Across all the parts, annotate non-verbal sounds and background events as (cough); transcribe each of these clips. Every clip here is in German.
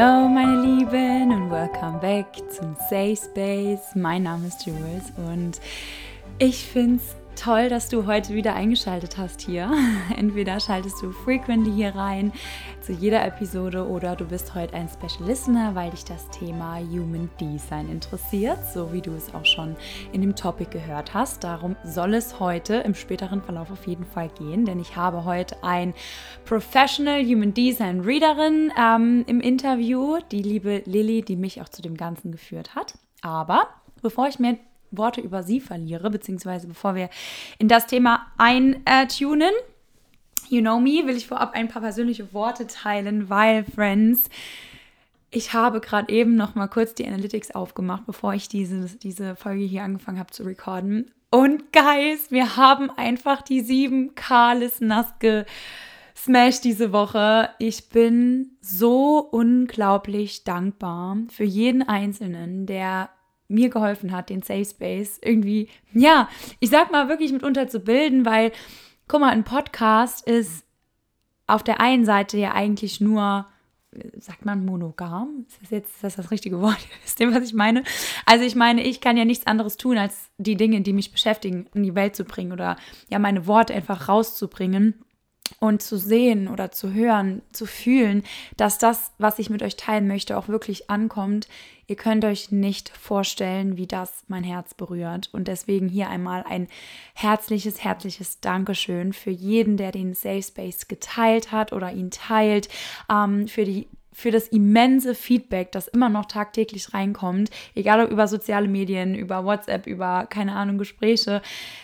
Hallo meine Lieben und welcome back zum Safe Space. Mein Name ist Jules und ich finde es toll, dass du heute wieder eingeschaltet hast hier. (laughs) Entweder schaltest du frequently hier rein zu jeder Episode oder du bist heute ein Special Listener, weil dich das Thema Human Design interessiert, so wie du es auch schon in dem Topic gehört hast. Darum soll es heute im späteren Verlauf auf jeden Fall gehen, denn ich habe heute ein Professional Human Design Readerin ähm, im Interview, die liebe Lilly, die mich auch zu dem Ganzen geführt hat. Aber bevor ich mir Worte über sie verliere, beziehungsweise bevor wir in das Thema eintunen, you know me, will ich vorab ein paar persönliche Worte teilen, weil, Friends, ich habe gerade eben noch mal kurz die Analytics aufgemacht, bevor ich diese, diese Folge hier angefangen habe zu recorden. Und Guys, wir haben einfach die 7K nass gesmashed diese Woche. Ich bin so unglaublich dankbar für jeden Einzelnen, der mir geholfen hat, den Safe Space irgendwie, ja, ich sag mal wirklich mitunter zu bilden, weil, guck mal, ein Podcast ist auf der einen Seite ja eigentlich nur, sagt man monogam? Ist das jetzt ist das, das richtige Wort? (laughs) Ist dem, was ich meine? Also ich meine, ich kann ja nichts anderes tun, als die Dinge, die mich beschäftigen, in die Welt zu bringen oder ja meine Worte einfach rauszubringen und zu sehen oder zu hören, zu fühlen, dass das, was ich mit euch teilen möchte, auch wirklich ankommt. Ihr könnt euch nicht vorstellen, wie das mein Herz berührt. Und deswegen hier einmal ein herzliches, herzliches Dankeschön für jeden, der den Safe Space geteilt hat oder ihn teilt, ähm, für die für das immense Feedback, das immer noch tagtäglich reinkommt, egal ob über soziale Medien, über WhatsApp, über keine Ahnung, Gespräche.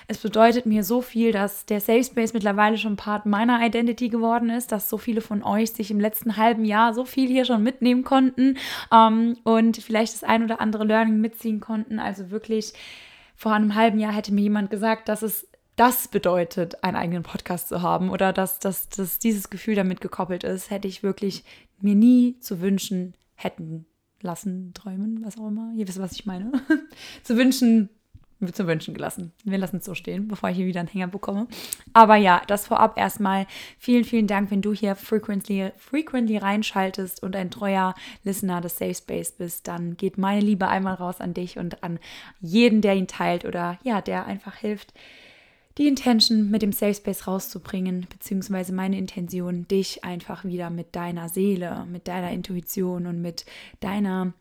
Es bedeutet mir so viel, dass der Safe Space mittlerweile schon Part meiner Identity geworden ist, dass so viele von euch sich im letzten halben Jahr so viel hier schon mitnehmen konnten ähm, und vielleicht das ein oder andere Learning mitziehen konnten. Also wirklich, vor einem halben Jahr hätte mir jemand gesagt, dass es das bedeutet, einen eigenen Podcast zu haben oder dass, dass, dass dieses Gefühl damit gekoppelt ist, hätte ich wirklich mir nie zu wünschen hätten lassen, träumen, was auch immer. Ihr wisst, was ich meine. (laughs) zu wünschen, zu wünschen gelassen. Wir lassen es so stehen, bevor ich hier wieder einen Hänger bekomme. Aber ja, das vorab erstmal. Vielen, vielen Dank, wenn du hier frequently, frequently reinschaltest und ein treuer Listener des Safe Space bist. Dann geht meine Liebe einmal raus an dich und an jeden, der ihn teilt oder ja, der einfach hilft, die Intention mit dem Safe Space rauszubringen, beziehungsweise meine Intention, dich einfach wieder mit deiner Seele, mit deiner Intuition und mit deiner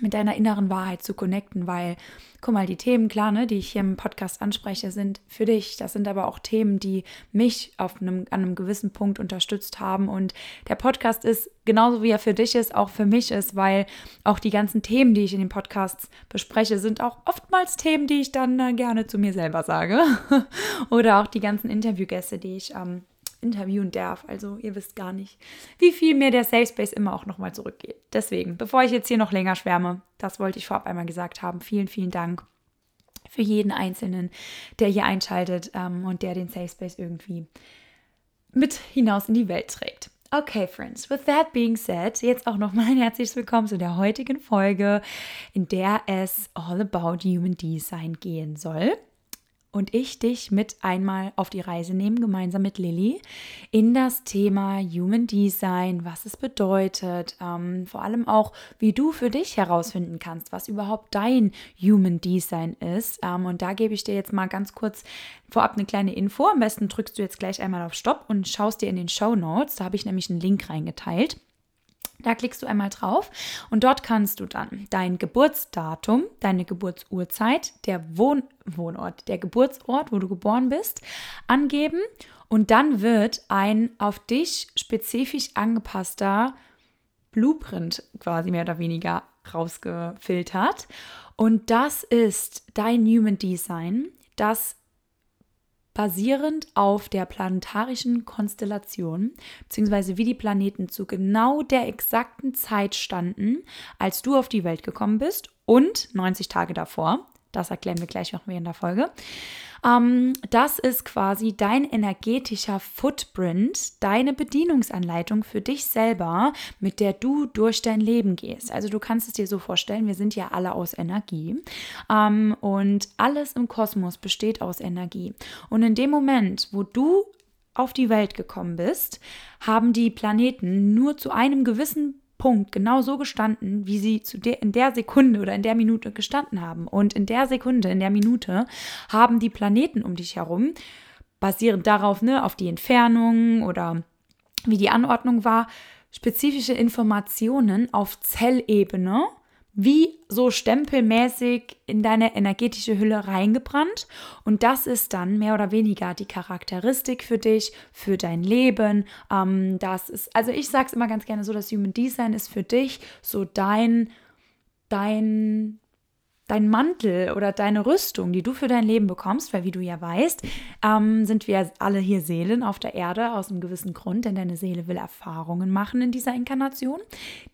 mit deiner inneren Wahrheit zu connecten, weil, guck mal, die Themen, klar, ne, die ich hier im Podcast anspreche, sind für dich. Das sind aber auch Themen, die mich auf einem, an einem gewissen Punkt unterstützt haben. Und der Podcast ist genauso wie er für dich ist, auch für mich ist, weil auch die ganzen Themen, die ich in den Podcasts bespreche, sind auch oftmals Themen, die ich dann äh, gerne zu mir selber sage. (laughs) Oder auch die ganzen Interviewgäste, die ich ähm, interviewen darf. Also ihr wisst gar nicht, wie viel mir der Safe Space immer auch nochmal zurückgeht. Deswegen, bevor ich jetzt hier noch länger schwärme, das wollte ich vorab einmal gesagt haben. Vielen, vielen Dank für jeden Einzelnen, der hier einschaltet ähm, und der den Safe Space irgendwie mit hinaus in die Welt trägt. Okay, Friends, with that being said, jetzt auch nochmal ein herzliches Willkommen zu der heutigen Folge, in der es all about Human Design gehen soll und ich dich mit einmal auf die Reise nehmen, gemeinsam mit Lilly, in das Thema Human Design, was es bedeutet, ähm, vor allem auch, wie du für dich herausfinden kannst, was überhaupt dein Human Design ist. Ähm, und da gebe ich dir jetzt mal ganz kurz vorab eine kleine Info. Am besten drückst du jetzt gleich einmal auf Stopp und schaust dir in den Show Notes. Da habe ich nämlich einen Link reingeteilt. Da klickst du einmal drauf und dort kannst du dann dein Geburtsdatum, deine Geburtsurzeit, der Wohn Wohnort, der Geburtsort, wo du geboren bist, angeben und dann wird ein auf dich spezifisch angepasster Blueprint quasi mehr oder weniger rausgefiltert. Und das ist dein Human Design, das basierend auf der planetarischen Konstellation, beziehungsweise wie die Planeten zu genau der exakten Zeit standen, als du auf die Welt gekommen bist und 90 Tage davor. Das erklären wir gleich noch in der Folge. Ähm, das ist quasi dein energetischer Footprint, deine Bedienungsanleitung für dich selber, mit der du durch dein Leben gehst. Also du kannst es dir so vorstellen, wir sind ja alle aus Energie ähm, und alles im Kosmos besteht aus Energie. Und in dem Moment, wo du auf die Welt gekommen bist, haben die Planeten nur zu einem gewissen Punkt genau so gestanden, wie sie zu der, in der Sekunde oder in der Minute gestanden haben. Und in der Sekunde, in der Minute haben die Planeten um dich herum, basierend darauf, ne, auf die Entfernung oder wie die Anordnung war, spezifische Informationen auf Zellebene wie so stempelmäßig in deine energetische Hülle reingebrannt. Und das ist dann mehr oder weniger die Charakteristik für dich, für dein Leben. Ähm, das ist, also ich sage es immer ganz gerne so, das Human Design ist für dich so dein, dein dein Mantel oder deine Rüstung, die du für dein Leben bekommst, weil wie du ja weißt, ähm, sind wir alle hier Seelen auf der Erde aus einem gewissen Grund, denn deine Seele will Erfahrungen machen in dieser Inkarnation,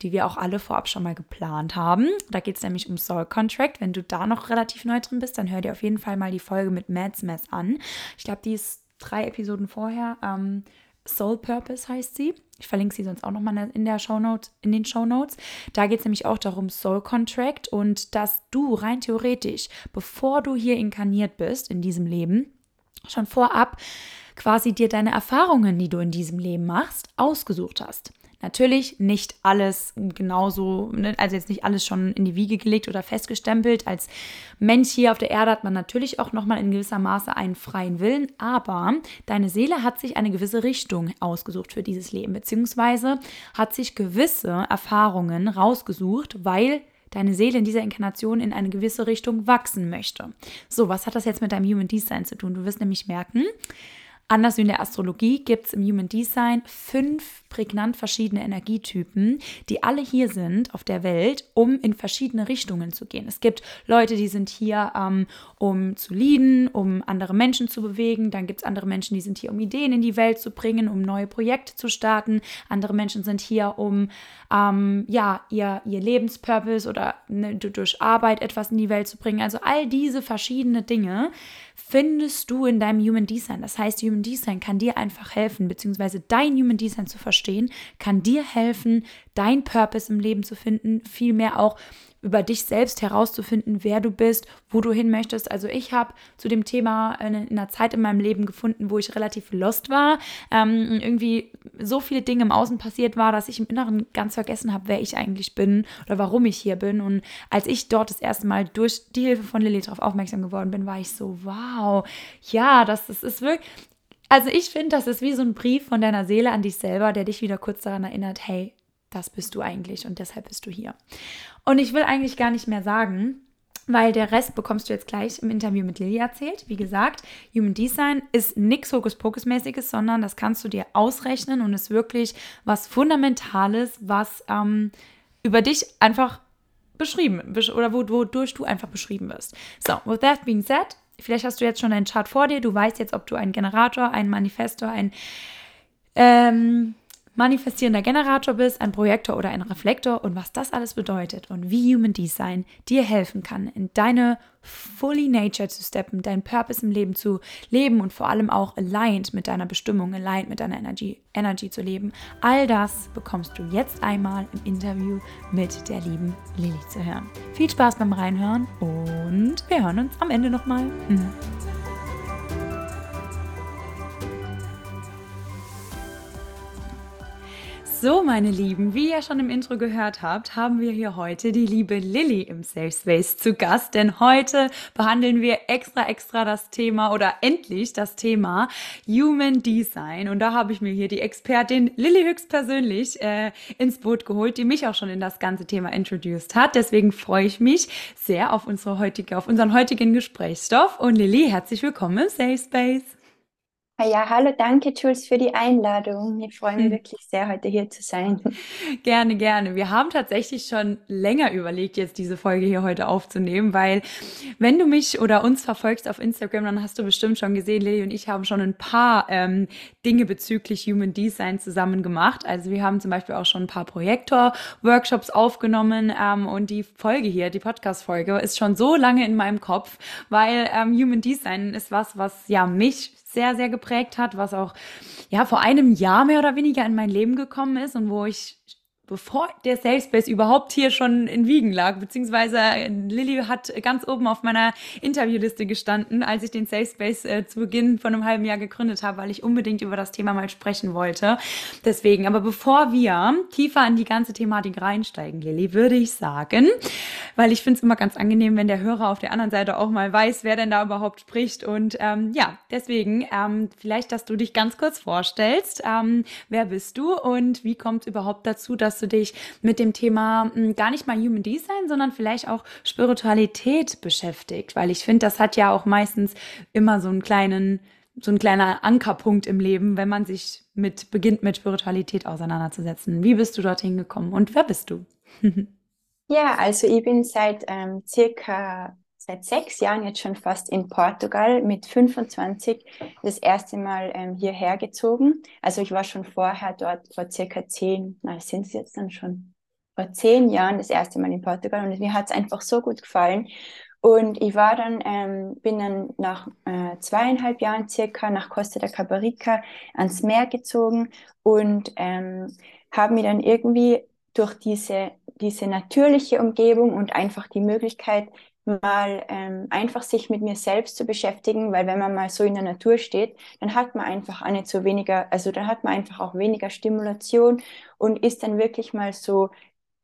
die wir auch alle vorab schon mal geplant haben. Da geht es nämlich um Soul Contract. Wenn du da noch relativ neu drin bist, dann hör dir auf jeden Fall mal die Folge mit Mads Mess an. Ich glaube, die ist drei Episoden vorher. Ähm, Soul Purpose heißt sie. Ich verlinke sie sonst auch nochmal in der Shownote, in den Show Notes. Da geht es nämlich auch darum, Soul Contract und dass du rein theoretisch, bevor du hier inkarniert bist in diesem Leben, schon vorab quasi dir deine Erfahrungen, die du in diesem Leben machst, ausgesucht hast. Natürlich nicht alles genauso, ne, also jetzt nicht alles schon in die Wiege gelegt oder festgestempelt. Als Mensch hier auf der Erde hat man natürlich auch nochmal in gewisser Maße einen freien Willen, aber deine Seele hat sich eine gewisse Richtung ausgesucht für dieses Leben, beziehungsweise hat sich gewisse Erfahrungen rausgesucht, weil deine Seele in dieser Inkarnation in eine gewisse Richtung wachsen möchte. So, was hat das jetzt mit deinem Human Design zu tun? Du wirst nämlich merken, Anders wie in der Astrologie gibt es im Human Design fünf prägnant verschiedene Energietypen, die alle hier sind auf der Welt, um in verschiedene Richtungen zu gehen. Es gibt Leute, die sind hier, ähm, um zu leaden, um andere Menschen zu bewegen. Dann gibt es andere Menschen, die sind hier, um Ideen in die Welt zu bringen, um neue Projekte zu starten. Andere Menschen sind hier, um ähm, ja, ihr, ihr Lebenspurpose oder ne, durch Arbeit etwas in die Welt zu bringen. Also all diese verschiedenen Dinge findest du in deinem Human Design. Das heißt, Human Design kann dir einfach helfen, beziehungsweise dein Human Design zu verstehen, kann dir helfen, dein Purpose im Leben zu finden, vielmehr auch über dich selbst herauszufinden, wer du bist, wo du hin möchtest. Also ich habe zu dem Thema in einer Zeit in meinem Leben gefunden, wo ich relativ lost war, ähm, irgendwie so viele Dinge im Außen passiert war, dass ich im Inneren ganz vergessen habe, wer ich eigentlich bin oder warum ich hier bin. Und als ich dort das erste Mal durch die Hilfe von Lilly darauf aufmerksam geworden bin, war ich so, wow, ja, das, das ist wirklich, also ich finde, das ist wie so ein Brief von deiner Seele an dich selber, der dich wieder kurz daran erinnert, hey, das bist du eigentlich und deshalb bist du hier. Und ich will eigentlich gar nicht mehr sagen, weil der Rest bekommst du jetzt gleich im Interview mit Lilly erzählt. Wie gesagt, Human Design ist nichts Hokuspokus-mäßiges, sondern das kannst du dir ausrechnen und ist wirklich was Fundamentales, was ähm, über dich einfach beschrieben oder wodurch du einfach beschrieben wirst. So, with that being said, vielleicht hast du jetzt schon deinen Chart vor dir, du weißt jetzt, ob du ein Generator, ein Manifestor, ein ähm, manifestierender Generator bist, ein Projektor oder ein Reflektor und was das alles bedeutet und wie Human Design dir helfen kann, in deine fully nature zu steppen, deinen Purpose im Leben zu leben und vor allem auch aligned mit deiner Bestimmung, aligned mit deiner Energy, Energy zu leben. All das bekommst du jetzt einmal im Interview mit der lieben Lilly zu hören. Viel Spaß beim Reinhören und wir hören uns am Ende nochmal. Mhm. So, meine Lieben, wie ihr schon im Intro gehört habt, haben wir hier heute die liebe Lilly im Safe Space zu Gast, denn heute behandeln wir extra, extra das Thema oder endlich das Thema Human Design. Und da habe ich mir hier die Expertin Lilly höchstpersönlich äh, ins Boot geholt, die mich auch schon in das ganze Thema introduced hat. Deswegen freue ich mich sehr auf unsere heutige, auf unseren heutigen Gesprächsstoff. Und Lilly, herzlich willkommen im Safe Space. Ah ja, hallo, danke Jules für die Einladung. Ich freue mich hm. wirklich sehr, heute hier zu sein. (laughs) Gerne, gerne. Wir haben tatsächlich schon länger überlegt, jetzt diese Folge hier heute aufzunehmen, weil wenn du mich oder uns verfolgst auf Instagram, dann hast du bestimmt schon gesehen, Lili und ich haben schon ein paar ähm, Dinge bezüglich Human Design zusammen gemacht. Also wir haben zum Beispiel auch schon ein paar Projektor-Workshops aufgenommen ähm, und die Folge hier, die Podcast-Folge, ist schon so lange in meinem Kopf, weil ähm, Human Design ist was, was ja mich sehr, sehr geprägt hat, was auch ja vor einem Jahr mehr oder weniger in mein Leben gekommen ist und wo ich bevor der Safe Space überhaupt hier schon in Wiegen lag, beziehungsweise Lilly hat ganz oben auf meiner Interviewliste gestanden, als ich den Safe Space äh, zu Beginn von einem halben Jahr gegründet habe, weil ich unbedingt über das Thema mal sprechen wollte. Deswegen, aber bevor wir tiefer in die ganze Thematik reinsteigen, Lilly, würde ich sagen, weil ich finde es immer ganz angenehm, wenn der Hörer auf der anderen Seite auch mal weiß, wer denn da überhaupt spricht. Und ähm, ja, deswegen ähm, vielleicht, dass du dich ganz kurz vorstellst. Ähm, wer bist du und wie kommt es überhaupt dazu, dass dass du dich mit dem Thema hm, gar nicht mal Human Design, sondern vielleicht auch Spiritualität beschäftigt, weil ich finde, das hat ja auch meistens immer so einen kleinen so ein kleiner Ankerpunkt im Leben, wenn man sich mit beginnt mit Spiritualität auseinanderzusetzen. Wie bist du dorthin gekommen und wer bist du? (laughs) ja, also ich bin seit ähm, circa seit sechs Jahren jetzt schon fast in Portugal mit 25 das erste Mal ähm, hierher gezogen. Also ich war schon vorher dort vor circa zehn, na sind es jetzt dann schon vor zehn Jahren das erste Mal in Portugal und mir hat es einfach so gut gefallen. Und ich war dann, ähm, bin dann nach äh, zweieinhalb Jahren circa nach Costa da Caparica ans Meer gezogen und ähm, habe mir dann irgendwie durch diese, diese natürliche Umgebung und einfach die Möglichkeit, mal ähm, einfach sich mit mir selbst zu beschäftigen, weil wenn man mal so in der Natur steht, dann hat man einfach auch nicht weniger, also dann hat man einfach auch weniger Stimulation und ist dann wirklich mal so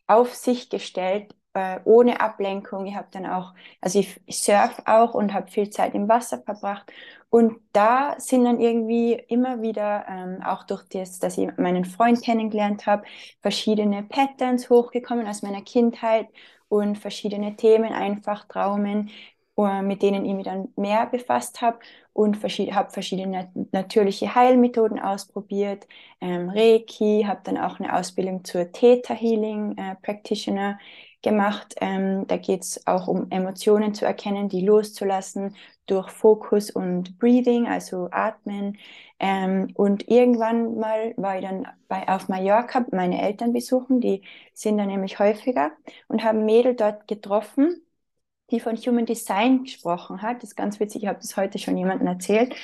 auf sich gestellt, äh, ohne Ablenkung. Ich habe dann auch, also ich, ich surf auch und habe viel Zeit im Wasser verbracht. Und da sind dann irgendwie immer wieder, ähm, auch durch das, dass ich meinen Freund kennengelernt habe, verschiedene Patterns hochgekommen aus meiner Kindheit und verschiedene Themen, einfach Traumen, äh, mit denen ich mich dann mehr befasst habe und verschied habe verschiedene natürliche Heilmethoden ausprobiert, ähm, Reiki, habe dann auch eine Ausbildung zur Theta Healing äh, Practitioner gemacht. Ähm, da geht es auch um Emotionen zu erkennen, die loszulassen durch Fokus und Breathing, also Atmen. Ähm, und irgendwann mal war ich dann bei, auf Mallorca meine Eltern besuchen, die sind da nämlich häufiger und haben Mädel dort getroffen, die von Human Design gesprochen hat. Das ist ganz witzig, ich habe das heute schon jemandem erzählt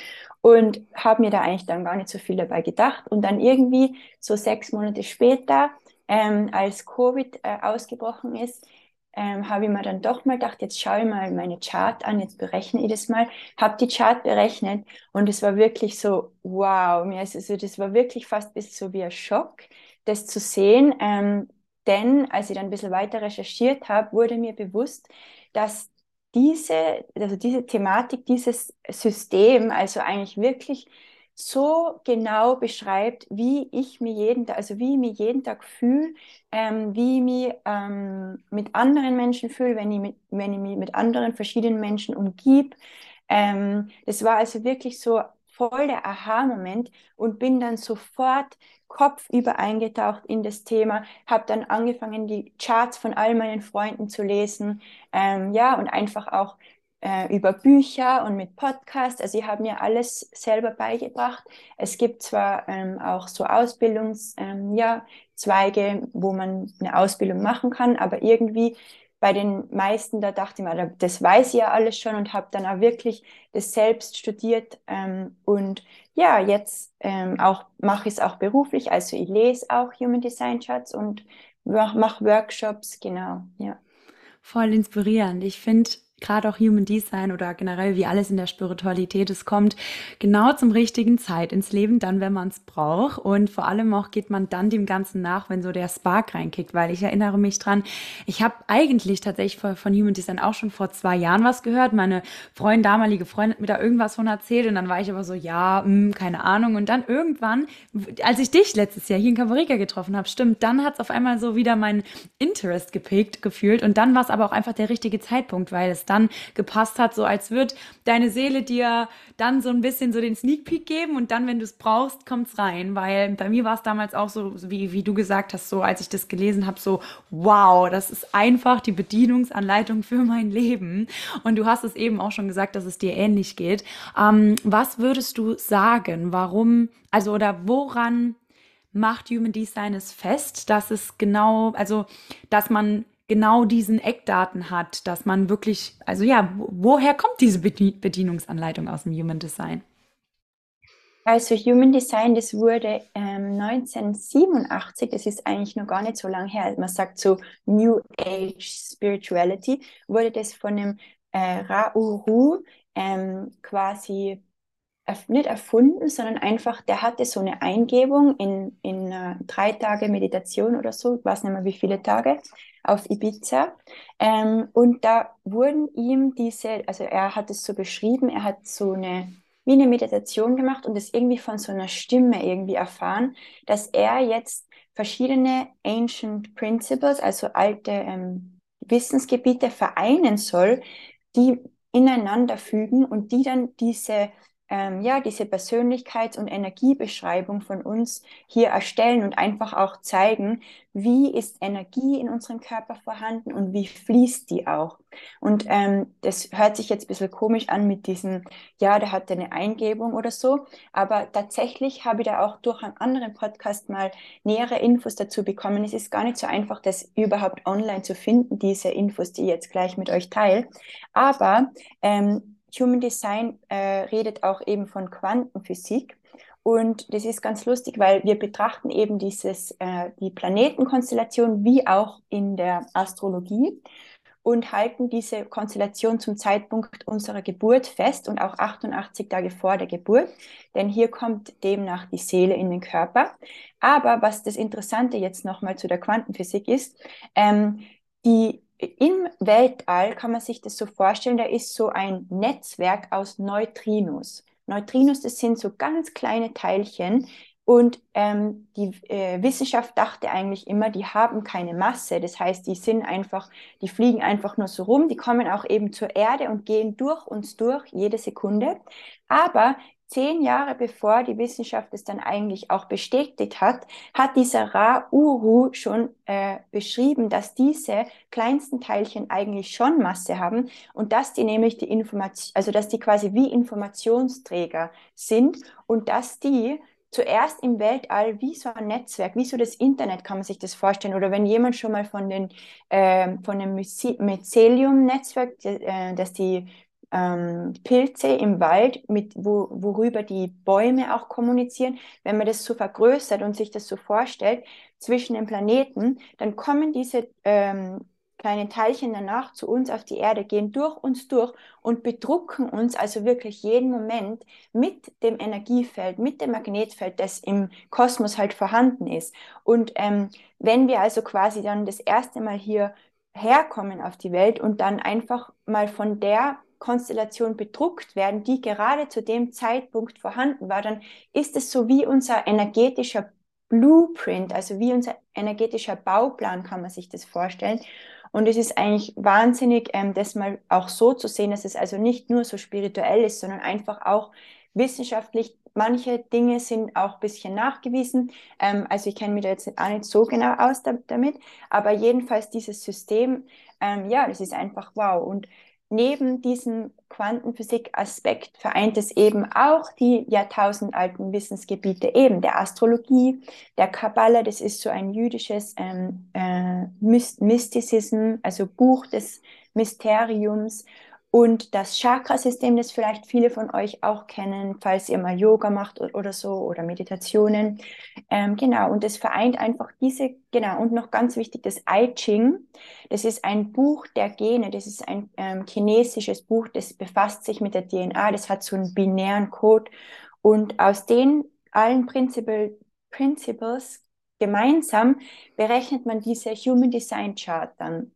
und habe mir da eigentlich dann gar nicht so viel dabei gedacht. Und dann irgendwie so sechs Monate später, ähm, als Covid äh, ausgebrochen ist, ähm, habe ich mir dann doch mal gedacht, jetzt schaue ich mal meine Chart an, jetzt berechne ich das mal, habe die Chart berechnet und es war wirklich so, wow, mir ist, also das war wirklich fast bis so wie ein Schock, das zu sehen, ähm, denn als ich dann ein bisschen weiter recherchiert habe, wurde mir bewusst, dass diese, also diese Thematik, dieses System, also eigentlich wirklich so genau beschreibt, wie ich mir jeden Tag, also wie ich mich jeden Tag fühle, ähm, wie ich mich ähm, mit anderen Menschen fühle, wenn ich, mit, wenn ich mich mit anderen verschiedenen Menschen umgib. Ähm, das war also wirklich so voll der Aha-Moment und bin dann sofort kopfüber eingetaucht in das Thema, habe dann angefangen, die Charts von all meinen Freunden zu lesen, ähm, ja, und einfach auch äh, über Bücher und mit Podcast. Also ich habe mir alles selber beigebracht. Es gibt zwar ähm, auch so Ausbildungszweige, ähm, ja, wo man eine Ausbildung machen kann, aber irgendwie bei den meisten, da dachte ich mir, das weiß ich ja alles schon und habe dann auch wirklich das selbst studiert. Ähm, und ja, jetzt ähm, auch mache ich es auch beruflich. Also ich lese auch Human Design Charts und mache Workshops, genau, ja. Voll inspirierend. Ich finde, gerade auch Human Design oder generell wie alles in der Spiritualität, es kommt genau zum richtigen Zeit ins Leben, dann, wenn man es braucht. Und vor allem auch geht man dann dem Ganzen nach, wenn so der Spark reinkickt, weil ich erinnere mich dran, ich habe eigentlich tatsächlich von, Human Design auch schon vor zwei Jahren was gehört. Meine Freundin, damalige Freundin hat mir da irgendwas von erzählt und dann war ich aber so, ja, mh, hm, keine Ahnung. Und dann irgendwann, als ich dich letztes Jahr hier in Cavarika getroffen habe, stimmt, dann hat es auf einmal so wieder mein Interest gepickt gefühlt und dann war es aber auch einfach der richtige Zeitpunkt, weil es dann gepasst hat, so als würde deine Seele dir dann so ein bisschen so den Sneak Peek geben und dann, wenn du es brauchst, kommt es rein. Weil bei mir war es damals auch so, wie, wie du gesagt hast, so als ich das gelesen habe, so, wow, das ist einfach die Bedienungsanleitung für mein Leben. Und du hast es eben auch schon gesagt, dass es dir ähnlich geht. Ähm, was würdest du sagen, warum, also oder woran macht Human Design es fest, dass es genau, also dass man genau diesen Eckdaten hat, dass man wirklich, also ja, woher kommt diese Bedienungsanleitung aus dem Human Design? Also Human Design, das wurde ähm, 1987, das ist eigentlich noch gar nicht so lange her, man sagt so New Age Spirituality, wurde das von dem äh, Ra-Uru ähm, quasi nicht erfunden, sondern einfach, der hatte so eine Eingebung in, in uh, drei Tage Meditation oder so, weiß nicht mehr wie viele Tage, auf Ibiza. Ähm, und da wurden ihm diese, also er hat es so beschrieben, er hat so eine, wie eine Meditation gemacht und es irgendwie von so einer Stimme irgendwie erfahren, dass er jetzt verschiedene Ancient Principles, also alte ähm, Wissensgebiete vereinen soll, die ineinander fügen und die dann diese ähm, ja, diese Persönlichkeits- und Energiebeschreibung von uns hier erstellen und einfach auch zeigen, wie ist Energie in unserem Körper vorhanden und wie fließt die auch. Und ähm, das hört sich jetzt ein bisschen komisch an mit diesem, ja, der hatte eine Eingebung oder so, aber tatsächlich habe ich da auch durch einen anderen Podcast mal nähere Infos dazu bekommen. Es ist gar nicht so einfach, das überhaupt online zu finden, diese Infos, die ich jetzt gleich mit euch teile. Aber ähm, Human Design äh, redet auch eben von Quantenphysik. Und das ist ganz lustig, weil wir betrachten eben dieses, äh, die Planetenkonstellation wie auch in der Astrologie und halten diese Konstellation zum Zeitpunkt unserer Geburt fest und auch 88 Tage vor der Geburt, denn hier kommt demnach die Seele in den Körper. Aber was das Interessante jetzt nochmal zu der Quantenphysik ist, ähm, die im Weltall kann man sich das so vorstellen, da ist so ein Netzwerk aus Neutrinos. Neutrinos, das sind so ganz kleine Teilchen. Und ähm, die äh, Wissenschaft dachte eigentlich immer, die haben keine Masse. Das heißt, die sind einfach, die fliegen einfach nur so rum. Die kommen auch eben zur Erde und gehen durch uns durch jede Sekunde. Aber zehn Jahre bevor die Wissenschaft es dann eigentlich auch bestätigt hat, hat dieser Ra-Uru schon äh, beschrieben, dass diese kleinsten Teilchen eigentlich schon Masse haben und dass die nämlich die Information, also dass die quasi wie Informationsträger sind und dass die zuerst im Weltall wie so ein Netzwerk, wie so das Internet kann man sich das vorstellen. Oder wenn jemand schon mal von, den, äh, von dem Mycelium-Netzwerk, äh, das die ähm, Pilze im Wald, mit, wo, worüber die Bäume auch kommunizieren, wenn man das so vergrößert und sich das so vorstellt zwischen den Planeten, dann kommen diese ähm, kleinen Teilchen danach zu uns auf die Erde, gehen durch uns durch und bedrucken uns also wirklich jeden Moment mit dem Energiefeld, mit dem Magnetfeld, das im Kosmos halt vorhanden ist. Und ähm, wenn wir also quasi dann das erste Mal hier herkommen auf die Welt und dann einfach mal von der Konstellation bedruckt werden, die gerade zu dem Zeitpunkt vorhanden war, dann ist es so wie unser energetischer Blueprint, also wie unser energetischer Bauplan, kann man sich das vorstellen. Und es ist eigentlich wahnsinnig, ähm, das mal auch so zu sehen, dass es also nicht nur so spirituell ist, sondern einfach auch wissenschaftlich. Manche Dinge sind auch ein bisschen nachgewiesen. Ähm, also ich kenne mich da jetzt auch nicht so genau aus da, damit, aber jedenfalls dieses System, ähm, ja, das ist einfach wow. Und neben diesem Quantenphysik-Aspekt vereint es eben auch die jahrtausendalten Wissensgebiete eben der Astrologie, der Kabbala, das ist so ein jüdisches ähm, äh, Mystizism, also Buch des Mysteriums und das Chakrasystem, das vielleicht viele von euch auch kennen, falls ihr mal Yoga macht oder so oder Meditationen. Ähm, genau, und das vereint einfach diese, genau, und noch ganz wichtig, das I Ching. Das ist ein Buch der Gene, das ist ein ähm, chinesisches Buch, das befasst sich mit der DNA, das hat so einen binären Code. Und aus den allen Principle, Principles gemeinsam berechnet man diese Human Design Chart dann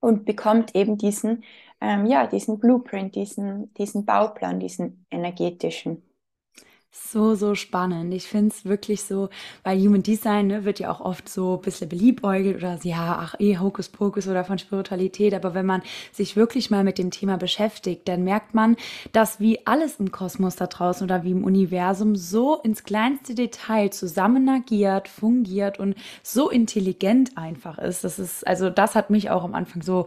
und bekommt eben diesen ähm, ja, diesen Blueprint, diesen, diesen Bauplan, diesen energetischen. So, so spannend. Ich finde es wirklich so, weil Human Design ne, wird ja auch oft so ein bisschen beliebäugelt oder ja, ach, eh, Hokuspokus oder von Spiritualität. Aber wenn man sich wirklich mal mit dem Thema beschäftigt, dann merkt man, dass wie alles im Kosmos da draußen oder wie im Universum so ins kleinste Detail zusammen agiert, fungiert und so intelligent einfach ist. Das ist, also das hat mich auch am Anfang so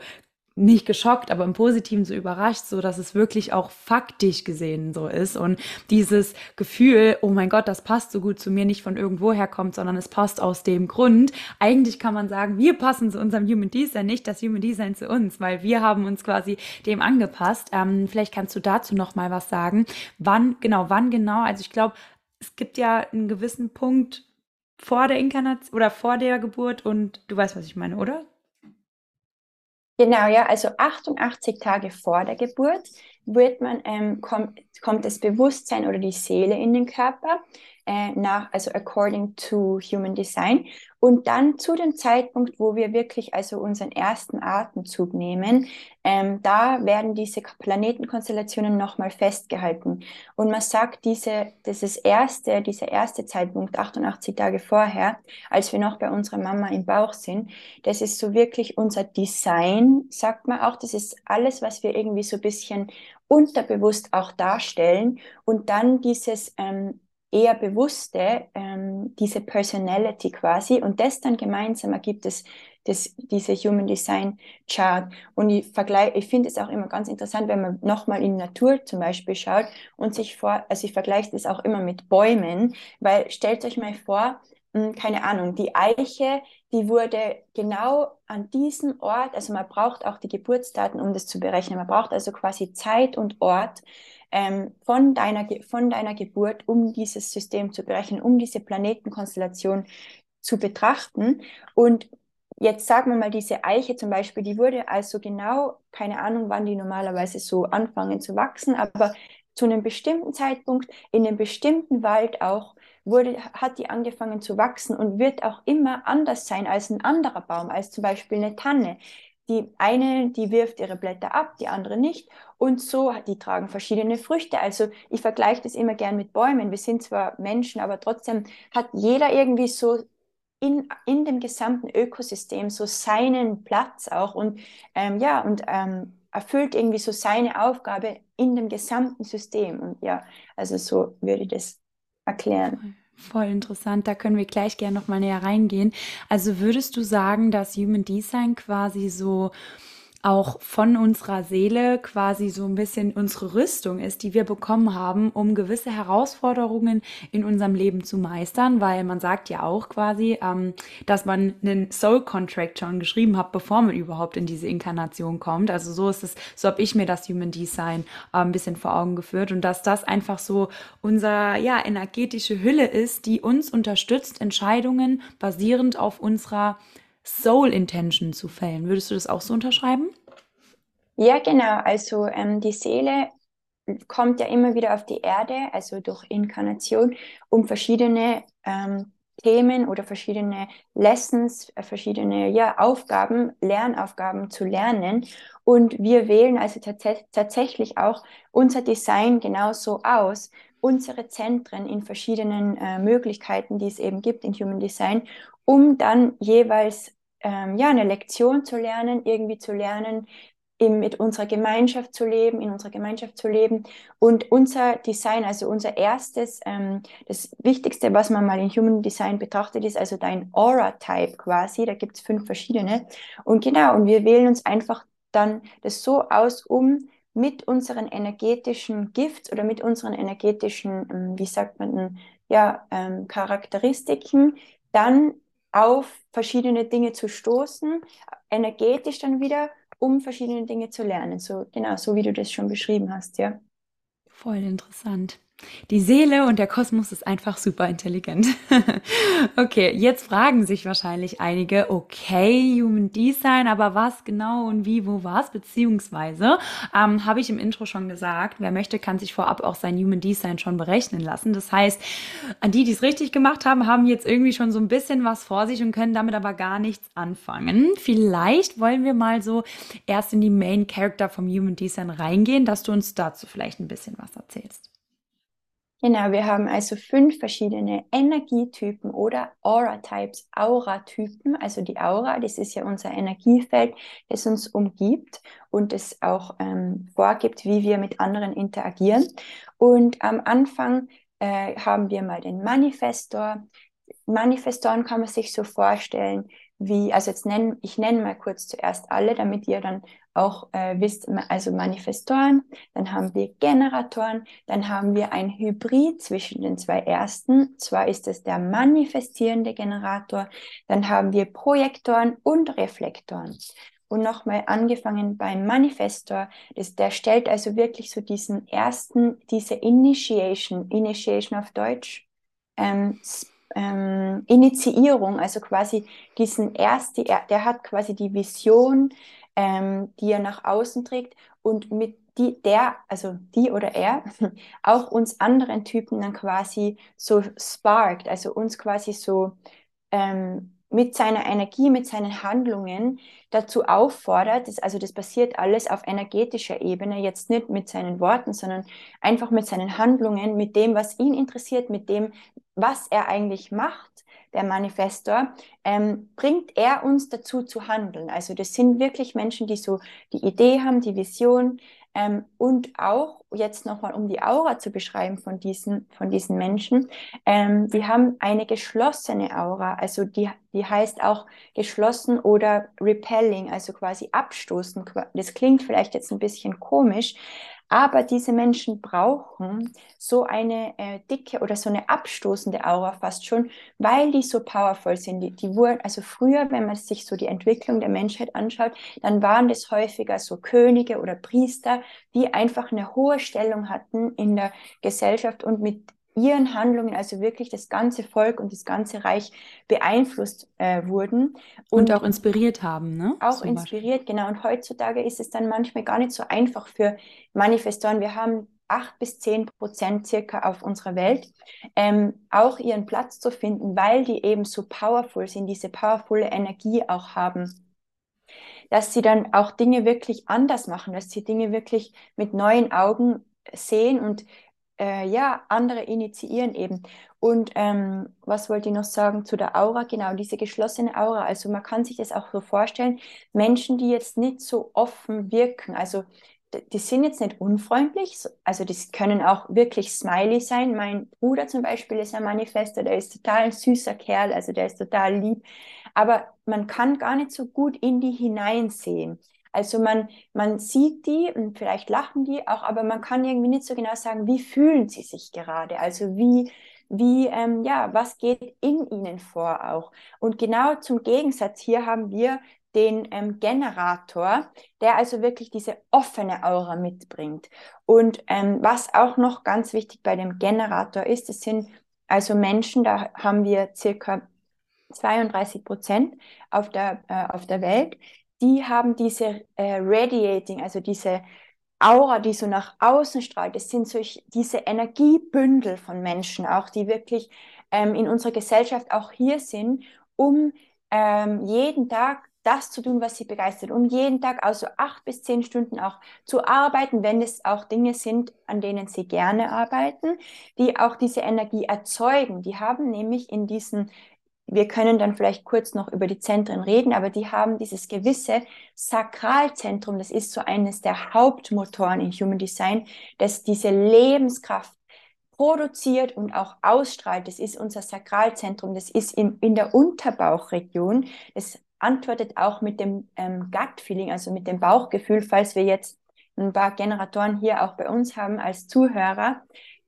nicht geschockt, aber im Positiven so überrascht, so dass es wirklich auch faktisch gesehen so ist und dieses Gefühl, oh mein Gott, das passt so gut zu mir, nicht von irgendwo herkommt, sondern es passt aus dem Grund. Eigentlich kann man sagen, wir passen zu unserem Human Design, nicht das Human Design zu uns, weil wir haben uns quasi dem angepasst. Ähm, vielleicht kannst du dazu noch mal was sagen. Wann genau, wann genau? Also ich glaube, es gibt ja einen gewissen Punkt vor der Inkarnation oder vor der Geburt und du weißt, was ich meine, oder? Genau, ja, also 88 Tage vor der Geburt wird man, ähm, kommt, kommt das Bewusstsein oder die Seele in den Körper äh, nach, also according to Human Design. Und dann zu dem Zeitpunkt, wo wir wirklich also unseren ersten Atemzug nehmen, ähm, da werden diese Planetenkonstellationen nochmal festgehalten. Und man sagt, diese, dieses erste, dieser erste Zeitpunkt, 88 Tage vorher, als wir noch bei unserer Mama im Bauch sind, das ist so wirklich unser Design, sagt man auch. Das ist alles, was wir irgendwie so ein bisschen unterbewusst auch darstellen. Und dann dieses ähm, eher bewusste, ähm, diese Personality quasi. Und das dann gemeinsam ergibt es das, diese Human Design Chart. Und ich vergleiche, ich finde es auch immer ganz interessant, wenn man nochmal in Natur zum Beispiel schaut und sich vor, also ich vergleiche das auch immer mit Bäumen, weil stellt euch mal vor, hm, keine Ahnung, die Eiche, die wurde genau an diesem Ort, also man braucht auch die Geburtsdaten, um das zu berechnen. Man braucht also quasi Zeit und Ort ähm, von, deiner, von deiner Geburt, um dieses System zu berechnen, um diese Planetenkonstellation zu betrachten. Und jetzt sagen wir mal, diese Eiche zum Beispiel, die wurde also genau, keine Ahnung, wann die normalerweise so anfangen zu wachsen, aber zu einem bestimmten Zeitpunkt in einem bestimmten Wald auch wurde, hat die angefangen zu wachsen und wird auch immer anders sein als ein anderer Baum, als zum Beispiel eine Tanne. Die eine, die wirft ihre Blätter ab, die andere nicht. Und so, die tragen verschiedene Früchte. Also ich vergleiche das immer gern mit Bäumen. Wir sind zwar Menschen, aber trotzdem hat jeder irgendwie so in, in dem gesamten Ökosystem so seinen Platz auch und ähm, ja, und ähm, erfüllt irgendwie so seine Aufgabe in dem gesamten System. Und ja, also so würde ich das erklären. Voll interessant, da können wir gleich gerne noch mal näher reingehen. Also würdest du sagen, dass Human Design quasi so auch von unserer Seele quasi so ein bisschen unsere Rüstung ist, die wir bekommen haben, um gewisse Herausforderungen in unserem Leben zu meistern, weil man sagt ja auch quasi, ähm, dass man einen Soul Contract schon geschrieben hat, bevor man überhaupt in diese Inkarnation kommt. Also so ist es, so habe ich mir das Human Design äh, ein bisschen vor Augen geführt und dass das einfach so unser ja energetische Hülle ist, die uns unterstützt, Entscheidungen basierend auf unserer Soul Intention zu fällen. Würdest du das auch so unterschreiben? Ja, genau. Also ähm, die Seele kommt ja immer wieder auf die Erde, also durch Inkarnation, um verschiedene ähm, Themen oder verschiedene Lessons, äh, verschiedene ja, Aufgaben, Lernaufgaben zu lernen. Und wir wählen also tats tatsächlich auch unser Design genauso aus, unsere Zentren in verschiedenen äh, Möglichkeiten, die es eben gibt in Human Design, um dann jeweils ähm, ja, eine Lektion zu lernen, irgendwie zu lernen, eben mit unserer Gemeinschaft zu leben, in unserer Gemeinschaft zu leben. Und unser Design, also unser erstes, ähm, das Wichtigste, was man mal in Human Design betrachtet, ist also dein Aura-Type quasi. Da gibt es fünf verschiedene. Und genau, und wir wählen uns einfach dann das so aus, um mit unseren energetischen Gifts oder mit unseren energetischen, ähm, wie sagt man, ja, ähm, Charakteristiken dann auf verschiedene Dinge zu stoßen, energetisch dann wieder, um verschiedene Dinge zu lernen. So, genau, so wie du das schon beschrieben hast, ja. Voll interessant. Die Seele und der Kosmos ist einfach super intelligent. (laughs) okay, jetzt fragen sich wahrscheinlich einige, okay, Human Design, aber was genau und wie, wo was? Beziehungsweise, ähm, habe ich im Intro schon gesagt, wer möchte, kann sich vorab auch sein Human Design schon berechnen lassen. Das heißt, an die, die es richtig gemacht haben, haben jetzt irgendwie schon so ein bisschen was vor sich und können damit aber gar nichts anfangen. Vielleicht wollen wir mal so erst in die Main Character vom Human Design reingehen, dass du uns dazu vielleicht ein bisschen was erzählst. Genau, wir haben also fünf verschiedene Energietypen oder Aura-Types, Aura-Typen. Also die Aura, das ist ja unser Energiefeld, das uns umgibt und es auch ähm, vorgibt, wie wir mit anderen interagieren. Und am Anfang äh, haben wir mal den Manifestor. Manifestoren kann man sich so vorstellen, wie, also jetzt nennen, ich nenne mal kurz zuerst alle, damit ihr dann auch äh, wisst, also Manifestoren, dann haben wir Generatoren, dann haben wir ein Hybrid zwischen den zwei ersten, zwar ist es der manifestierende Generator, dann haben wir Projektoren und Reflektoren. Und nochmal angefangen beim Manifestor, das, der stellt also wirklich so diesen ersten, diese Initiation, Initiation auf Deutsch, ähm, ähm, Initiierung, also quasi diesen ersten, der hat quasi die Vision, ähm, die er nach außen trägt und mit die, der, also die oder er, (laughs) auch uns anderen Typen dann quasi so sparkt, also uns quasi so ähm, mit seiner Energie, mit seinen Handlungen dazu auffordert, das, also das passiert alles auf energetischer Ebene, jetzt nicht mit seinen Worten, sondern einfach mit seinen Handlungen, mit dem, was ihn interessiert, mit dem, was er eigentlich macht, der Manifestor, ähm, bringt er uns dazu zu handeln. Also das sind wirklich Menschen, die so die Idee haben, die Vision, ähm, und auch jetzt nochmal, um die Aura zu beschreiben von diesen, von diesen Menschen, ähm, die haben eine geschlossene Aura, also die, die heißt auch geschlossen oder repelling, also quasi abstoßen. Das klingt vielleicht jetzt ein bisschen komisch, aber diese Menschen brauchen so eine äh, dicke oder so eine abstoßende Aura fast schon, weil die so powerful sind. Die, die wurden, also früher, wenn man sich so die Entwicklung der Menschheit anschaut, dann waren das häufiger so Könige oder Priester, die einfach eine hohe Stellung hatten in der Gesellschaft und mit ihren Handlungen, also wirklich das ganze Volk und das ganze Reich beeinflusst äh, wurden. Und, und, auch inspiriert haben, ne? Auch Zum inspiriert, Beispiel. genau. Und heutzutage ist es dann manchmal gar nicht so einfach für Manifestoren. Wir haben acht bis zehn Prozent circa auf unserer Welt, ähm, auch ihren Platz zu finden, weil die eben so powerful sind, diese powervolle Energie auch haben dass sie dann auch Dinge wirklich anders machen, dass sie Dinge wirklich mit neuen Augen sehen und äh, ja, andere initiieren eben. Und ähm, was wollte ich noch sagen zu der Aura? Genau, diese geschlossene Aura. Also man kann sich das auch so vorstellen, Menschen, die jetzt nicht so offen wirken, also die sind jetzt nicht unfreundlich, also die können auch wirklich smiley sein. Mein Bruder zum Beispiel ist ein Manifester, der ist total ein süßer Kerl, also der ist total lieb, aber man kann gar nicht so gut in die hineinsehen. Also man, man sieht die und vielleicht lachen die auch, aber man kann irgendwie nicht so genau sagen, wie fühlen sie sich gerade. Also wie, wie, ähm, ja, was geht in ihnen vor auch. Und genau zum Gegensatz hier haben wir den ähm, Generator, der also wirklich diese offene Aura mitbringt. Und ähm, was auch noch ganz wichtig bei dem Generator ist, es sind also Menschen, da haben wir circa 32 Prozent auf der, äh, auf der Welt, die haben diese äh, Radiating, also diese Aura, die so nach außen strahlt. Das sind solch, diese Energiebündel von Menschen auch, die wirklich ähm, in unserer Gesellschaft auch hier sind, um ähm, jeden Tag das zu tun, was sie begeistert, um jeden Tag also acht bis zehn Stunden auch zu arbeiten, wenn es auch Dinge sind, an denen sie gerne arbeiten, die auch diese Energie erzeugen. Die haben nämlich in diesen wir können dann vielleicht kurz noch über die Zentren reden, aber die haben dieses gewisse Sakralzentrum, das ist so eines der Hauptmotoren in Human Design, das diese Lebenskraft produziert und auch ausstrahlt. Das ist unser Sakralzentrum, das ist in, in der Unterbauchregion. Das antwortet auch mit dem ähm, Gut-Feeling, also mit dem Bauchgefühl, falls wir jetzt ein paar Generatoren hier auch bei uns haben als Zuhörer,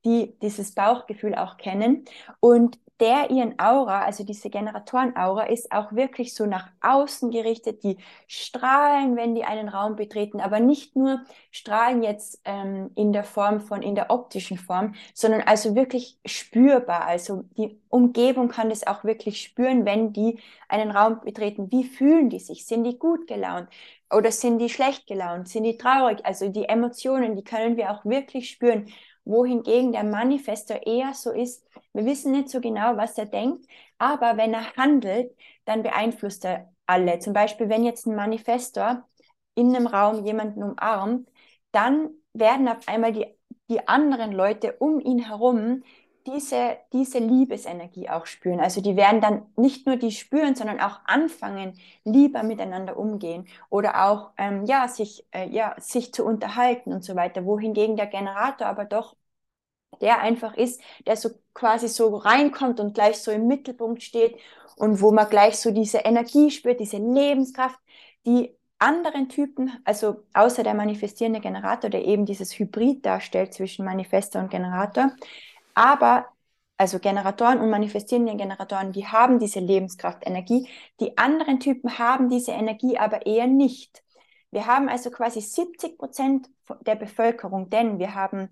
die dieses Bauchgefühl auch kennen. Und der ihren Aura, also diese Generatoren-Aura, ist auch wirklich so nach außen gerichtet. Die strahlen, wenn die einen Raum betreten, aber nicht nur strahlen jetzt ähm, in der Form von, in der optischen Form, sondern also wirklich spürbar. Also die Umgebung kann das auch wirklich spüren, wenn die einen Raum betreten. Wie fühlen die sich? Sind die gut gelaunt? Oder sind die schlecht gelaunt? Sind die traurig? Also die Emotionen, die können wir auch wirklich spüren wohingegen der Manifestor eher so ist, wir wissen nicht so genau, was er denkt, aber wenn er handelt, dann beeinflusst er alle. Zum Beispiel, wenn jetzt ein Manifestor in einem Raum jemanden umarmt, dann werden auf einmal die, die anderen Leute um ihn herum diese, diese Liebesenergie auch spüren. Also die werden dann nicht nur die spüren, sondern auch anfangen, lieber miteinander umgehen oder auch ähm, ja, sich, äh, ja, sich zu unterhalten und so weiter. Wohingegen der Generator aber doch der einfach ist, der so quasi so reinkommt und gleich so im Mittelpunkt steht und wo man gleich so diese Energie spürt, diese Lebenskraft, die anderen Typen, also außer der manifestierende Generator, der eben dieses Hybrid darstellt zwischen Manifester und Generator, aber also Generatoren und manifestierende Generatoren, die haben diese Lebenskraft, Energie. Die anderen Typen haben diese Energie aber eher nicht. Wir haben also quasi 70 Prozent der Bevölkerung, denn wir haben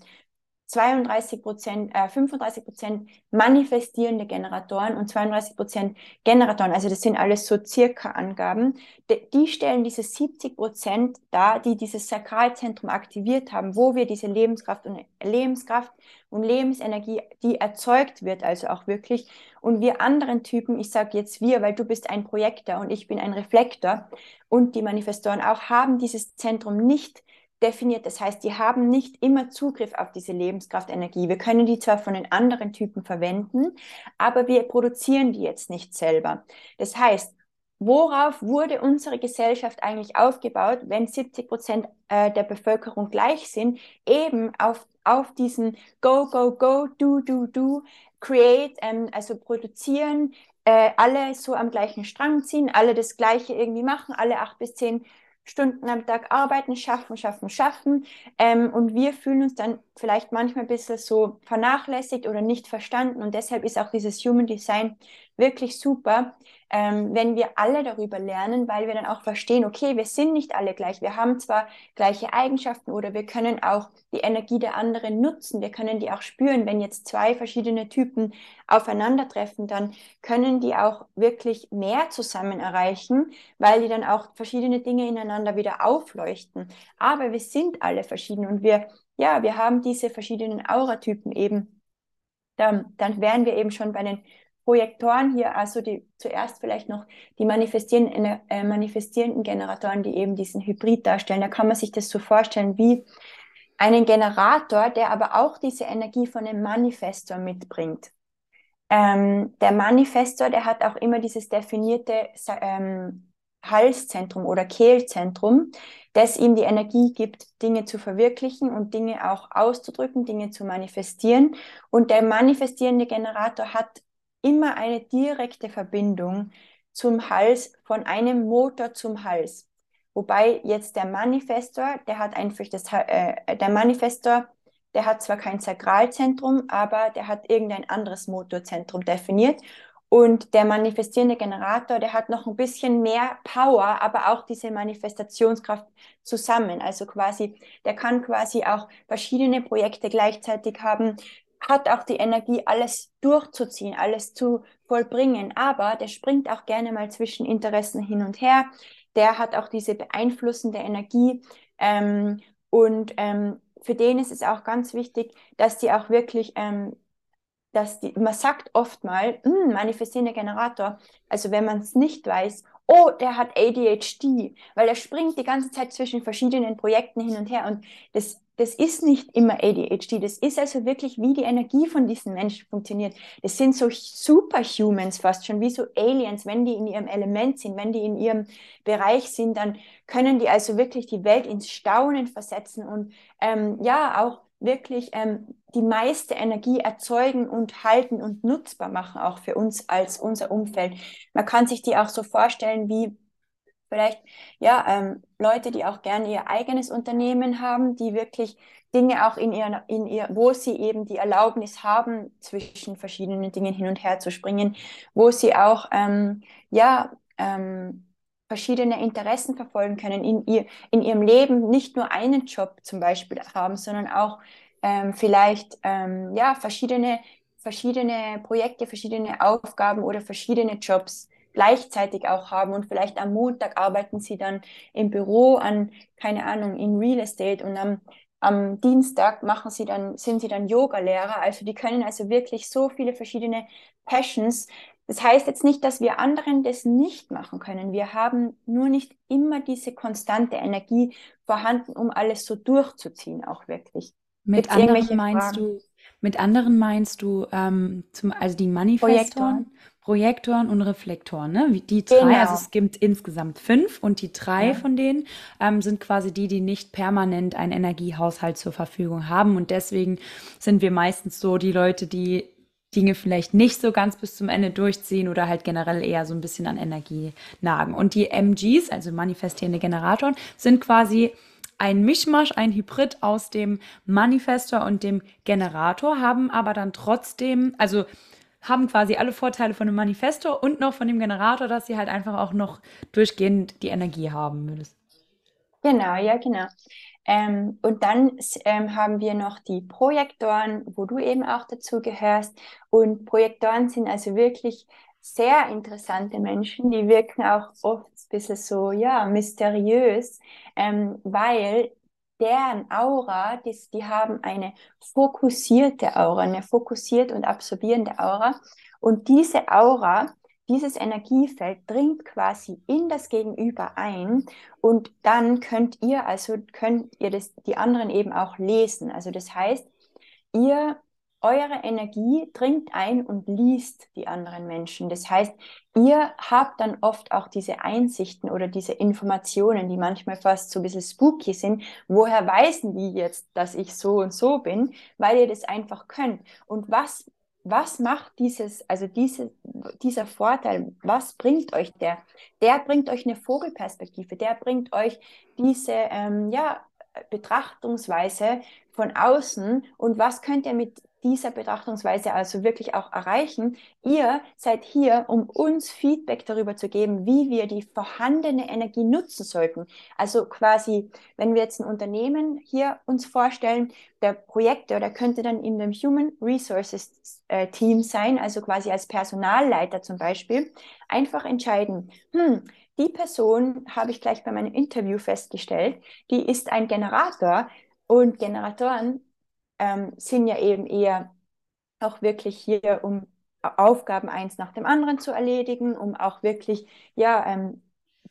32 Prozent, äh, 35 Prozent manifestierende Generatoren und 32 Prozent Generatoren. Also das sind alles so circa Angaben. De, die stellen diese 70 Prozent dar, die dieses Sakralzentrum aktiviert haben, wo wir diese Lebenskraft und Lebenskraft und Lebensenergie, die erzeugt wird, also auch wirklich. Und wir anderen Typen, ich sage jetzt wir, weil du bist ein Projektor und ich bin ein Reflektor und die Manifestoren auch, haben dieses Zentrum nicht definiert. Das heißt, die haben nicht immer Zugriff auf diese Lebenskraftenergie. Wir können die zwar von den anderen Typen verwenden, aber wir produzieren die jetzt nicht selber. Das heißt, worauf wurde unsere Gesellschaft eigentlich aufgebaut, wenn 70 Prozent äh, der Bevölkerung gleich sind? Eben auf, auf diesen Go, Go, Go, Do, Do, Do, Create, ähm, also produzieren, äh, alle so am gleichen Strang ziehen, alle das Gleiche irgendwie machen, alle acht bis zehn Stunden am Tag arbeiten, schaffen, schaffen, schaffen. Ähm, und wir fühlen uns dann vielleicht manchmal ein bisschen so vernachlässigt oder nicht verstanden. Und deshalb ist auch dieses Human Design wirklich super, ähm, wenn wir alle darüber lernen, weil wir dann auch verstehen, okay, wir sind nicht alle gleich. Wir haben zwar gleiche Eigenschaften oder wir können auch die Energie der anderen nutzen. Wir können die auch spüren. Wenn jetzt zwei verschiedene Typen aufeinandertreffen, dann können die auch wirklich mehr zusammen erreichen, weil die dann auch verschiedene Dinge ineinander wieder aufleuchten. Aber wir sind alle verschieden und wir, ja, wir haben diese verschiedenen Auratypen eben. Dann, dann wären wir eben schon bei den Projektoren hier, also die zuerst vielleicht noch die manifestierenden, äh, manifestierenden Generatoren, die eben diesen Hybrid darstellen. Da kann man sich das so vorstellen wie einen Generator, der aber auch diese Energie von einem Manifestor mitbringt. Ähm, der Manifestor, der hat auch immer dieses definierte ähm, Halszentrum oder Kehlzentrum, das ihm die Energie gibt, Dinge zu verwirklichen und Dinge auch auszudrücken, Dinge zu manifestieren. Und der manifestierende Generator hat immer eine direkte Verbindung zum Hals, von einem Motor zum Hals. Wobei jetzt der Manifestor, der hat einfach das, äh, der Manifestor, der hat zwar kein Sakralzentrum, aber der hat irgendein anderes Motorzentrum definiert. Und der manifestierende Generator, der hat noch ein bisschen mehr Power, aber auch diese Manifestationskraft zusammen. Also quasi, der kann quasi auch verschiedene Projekte gleichzeitig haben, hat auch die Energie, alles durchzuziehen, alles zu vollbringen. Aber der springt auch gerne mal zwischen Interessen hin und her. Der hat auch diese beeinflussende Energie. Ähm, und ähm, für den ist es auch ganz wichtig, dass die auch wirklich, ähm, dass die, man sagt oft mal, hm, manifestierender Generator, also wenn man es nicht weiß, oh, der hat ADHD, weil er springt die ganze Zeit zwischen verschiedenen Projekten hin und her und das das ist nicht immer ADHD. Das ist also wirklich, wie die Energie von diesen Menschen funktioniert. Das sind so Superhumans fast schon, wie so Aliens. Wenn die in ihrem Element sind, wenn die in ihrem Bereich sind, dann können die also wirklich die Welt ins Staunen versetzen und ähm, ja, auch wirklich ähm, die meiste Energie erzeugen und halten und nutzbar machen, auch für uns als unser Umfeld. Man kann sich die auch so vorstellen wie Vielleicht, ja, ähm, Leute, die auch gerne ihr eigenes Unternehmen haben, die wirklich Dinge auch in ihr, in ihr, wo sie eben die Erlaubnis haben, zwischen verschiedenen Dingen hin und her zu springen, wo sie auch, ähm, ja, ähm, verschiedene Interessen verfolgen können, in, ihr, in ihrem Leben nicht nur einen Job zum Beispiel haben, sondern auch ähm, vielleicht ähm, ja, verschiedene, verschiedene Projekte, verschiedene Aufgaben oder verschiedene Jobs gleichzeitig auch haben und vielleicht am Montag arbeiten sie dann im Büro an, keine Ahnung, in Real Estate und am, am Dienstag machen sie dann, sind sie dann Yoga-Lehrer. Also die können also wirklich so viele verschiedene Passions. Das heißt jetzt nicht, dass wir anderen das nicht machen können. Wir haben nur nicht immer diese konstante Energie vorhanden, um alles so durchzuziehen, auch wirklich. Mit anderen meinst Fragen? du, mit anderen meinst du, ähm, zum, also die Manifestoren? Projektoren und Reflektoren, ne? Die drei, genau. also es gibt insgesamt fünf und die drei ja. von denen ähm, sind quasi die, die nicht permanent einen Energiehaushalt zur Verfügung haben. Und deswegen sind wir meistens so die Leute, die Dinge vielleicht nicht so ganz bis zum Ende durchziehen oder halt generell eher so ein bisschen an Energie nagen. Und die MGs, also manifestierende Generatoren, sind quasi ein Mischmasch, ein Hybrid aus dem Manifestor und dem Generator, haben aber dann trotzdem, also haben quasi alle Vorteile von dem Manifesto und noch von dem Generator, dass sie halt einfach auch noch durchgehend die Energie haben. Genau, ja, genau. Ähm, und dann ähm, haben wir noch die Projektoren, wo du eben auch dazu gehörst. Und Projektoren sind also wirklich sehr interessante Menschen, die wirken auch oft ein bisschen so, ja, mysteriös, ähm, weil deren Aura, die, die haben eine fokussierte Aura, eine fokussiert und absorbierende Aura. Und diese Aura, dieses Energiefeld dringt quasi in das Gegenüber ein und dann könnt ihr, also könnt ihr das, die anderen eben auch lesen. Also das heißt, ihr eure Energie dringt ein und liest die anderen Menschen. Das heißt, ihr habt dann oft auch diese Einsichten oder diese Informationen, die manchmal fast so ein bisschen spooky sind. Woher weisen die jetzt, dass ich so und so bin? Weil ihr das einfach könnt. Und was, was macht dieses, also diese, dieser Vorteil, was bringt euch der? Der bringt euch eine Vogelperspektive, der bringt euch diese, ähm, ja, Betrachtungsweise von außen und was könnt ihr mit dieser Betrachtungsweise also wirklich auch erreichen. Ihr seid hier, um uns Feedback darüber zu geben, wie wir die vorhandene Energie nutzen sollten. Also quasi, wenn wir jetzt ein Unternehmen hier uns vorstellen, der Projektor, der könnte dann in dem Human Resources äh, Team sein, also quasi als Personalleiter zum Beispiel, einfach entscheiden, hm, die Person habe ich gleich bei meinem Interview festgestellt, die ist ein Generator und Generatoren ähm, sind ja eben eher auch wirklich hier, um Aufgaben eins nach dem anderen zu erledigen, um auch wirklich, ja, ähm,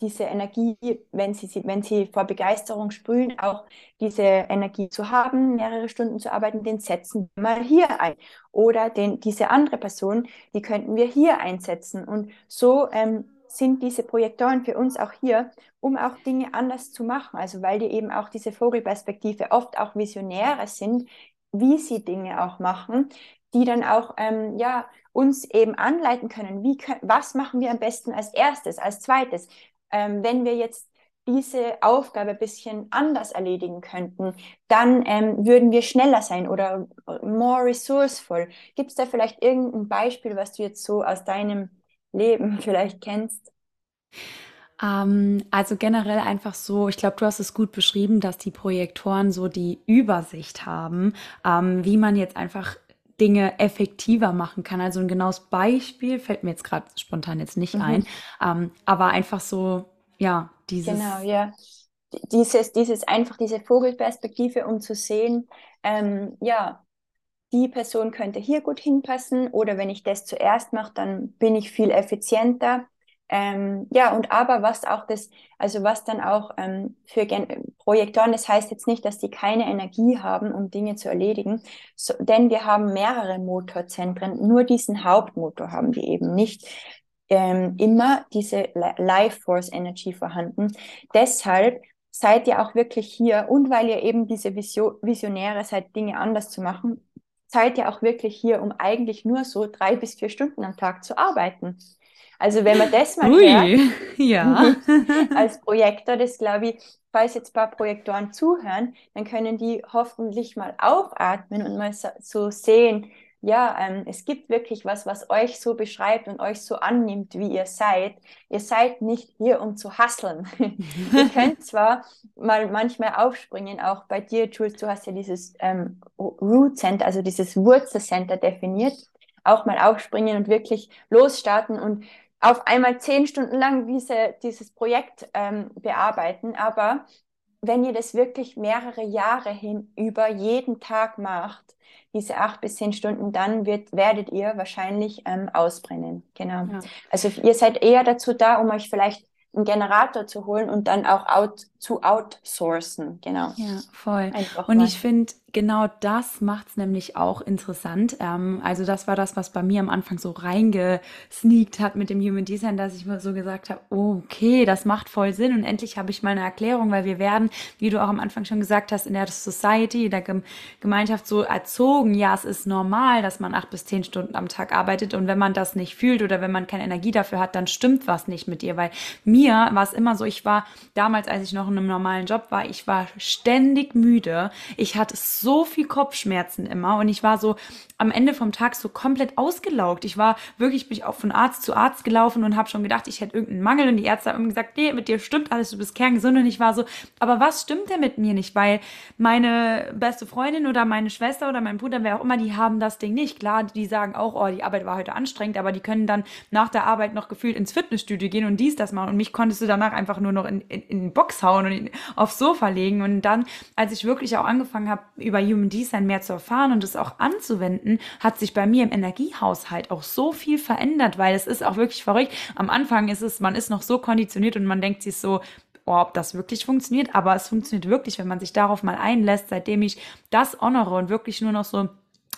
diese Energie, wenn sie, wenn sie vor Begeisterung sprühen, auch diese Energie zu haben, mehrere Stunden zu arbeiten, den setzen wir mal hier ein. Oder den, diese andere Person, die könnten wir hier einsetzen. Und so ähm, sind diese Projektoren für uns auch hier, um auch Dinge anders zu machen. Also weil die eben auch diese Vogelperspektive oft auch Visionäre sind, wie sie Dinge auch machen, die dann auch ähm, ja, uns eben anleiten können, wie was machen wir am besten als erstes, als zweites. Ähm, wenn wir jetzt diese Aufgabe ein bisschen anders erledigen könnten, dann ähm, würden wir schneller sein oder more resourceful. Gibt es da vielleicht irgendein Beispiel, was du jetzt so aus deinem Leben (laughs) vielleicht kennst? Ähm, also generell einfach so, ich glaube, du hast es gut beschrieben, dass die Projektoren so die Übersicht haben, ähm, wie man jetzt einfach Dinge effektiver machen kann. Also ein genaues Beispiel fällt mir jetzt gerade spontan jetzt nicht mhm. ein, ähm, aber einfach so, ja, dieses. Genau, ja. Dieses, dieses einfach diese Vogelperspektive, um zu sehen, ähm, ja, die Person könnte hier gut hinpassen oder wenn ich das zuerst mache, dann bin ich viel effizienter. Ähm, ja, und aber was auch das, also was dann auch ähm, für Gen Projektoren, das heißt jetzt nicht, dass die keine Energie haben, um Dinge zu erledigen, so, denn wir haben mehrere Motorzentren, nur diesen Hauptmotor haben die eben nicht. Ähm, immer diese Life Force Energy vorhanden. Deshalb seid ihr auch wirklich hier und weil ihr eben diese Vision, Visionäre seid, Dinge anders zu machen, seid ihr auch wirklich hier, um eigentlich nur so drei bis vier Stunden am Tag zu arbeiten. Also wenn man das mal Ui, hört, (laughs) ja. (laughs) als Projektor, das glaube ich, falls jetzt ein paar Projektoren zuhören, dann können die hoffentlich mal aufatmen und mal so, sehen, ja, ähm, es gibt wirklich was, was euch so beschreibt und euch so annimmt, wie ihr seid. Ihr seid nicht hier, um zu hasseln. (laughs) ihr könnt zwar mal manchmal aufspringen, auch bei dir, Jules, du hast ja dieses ähm, Root Center, also dieses Wurzelcenter definiert, auch mal aufspringen und wirklich losstarten und auf einmal zehn Stunden lang diese, dieses Projekt ähm, bearbeiten. Aber wenn ihr das wirklich mehrere Jahre hinüber jeden Tag macht, diese acht bis zehn Stunden, dann wird, werdet ihr wahrscheinlich ähm, ausbrennen. Genau. Ja. Also ihr seid eher dazu da, um euch vielleicht einen Generator zu holen und dann auch out, zu outsourcen. Genau. Ja, voll. Einfach und mal. ich finde, genau das macht es nämlich auch interessant. Ähm, also das war das, was bei mir am Anfang so reingesneakt hat mit dem Human Design, dass ich mir so gesagt habe, okay, das macht voll Sinn und endlich habe ich meine Erklärung, weil wir werden, wie du auch am Anfang schon gesagt hast, in der Society, in der Gemeinschaft so erzogen, ja, es ist normal, dass man acht bis zehn Stunden am Tag arbeitet und wenn man das nicht fühlt oder wenn man keine Energie dafür hat, dann stimmt was nicht mit dir, weil mir war es immer so, ich war damals, als ich noch in einem normalen Job war, ich war ständig müde, ich hatte so so viel Kopfschmerzen immer und ich war so am Ende vom Tag so komplett ausgelaugt. Ich war wirklich, bin ich auch von Arzt zu Arzt gelaufen und habe schon gedacht, ich hätte irgendeinen Mangel und die Ärzte haben gesagt, nee, mit dir stimmt alles, du bist kerngesund und ich war so, aber was stimmt denn mit mir nicht? Weil meine beste Freundin oder meine Schwester oder mein Bruder, wer auch immer, die haben das Ding nicht. Klar, die sagen auch, oh, die Arbeit war heute anstrengend, aber die können dann nach der Arbeit noch gefühlt ins Fitnessstudio gehen und dies, das machen und mich konntest du danach einfach nur noch in, in, in den Box hauen und aufs Sofa legen und dann, als ich wirklich auch angefangen habe, über Human Design mehr zu erfahren und es auch anzuwenden, hat sich bei mir im Energiehaushalt auch so viel verändert, weil es ist auch wirklich verrückt. Am Anfang ist es, man ist noch so konditioniert und man denkt sich so, oh, ob das wirklich funktioniert, aber es funktioniert wirklich, wenn man sich darauf mal einlässt, seitdem ich das honore und wirklich nur noch so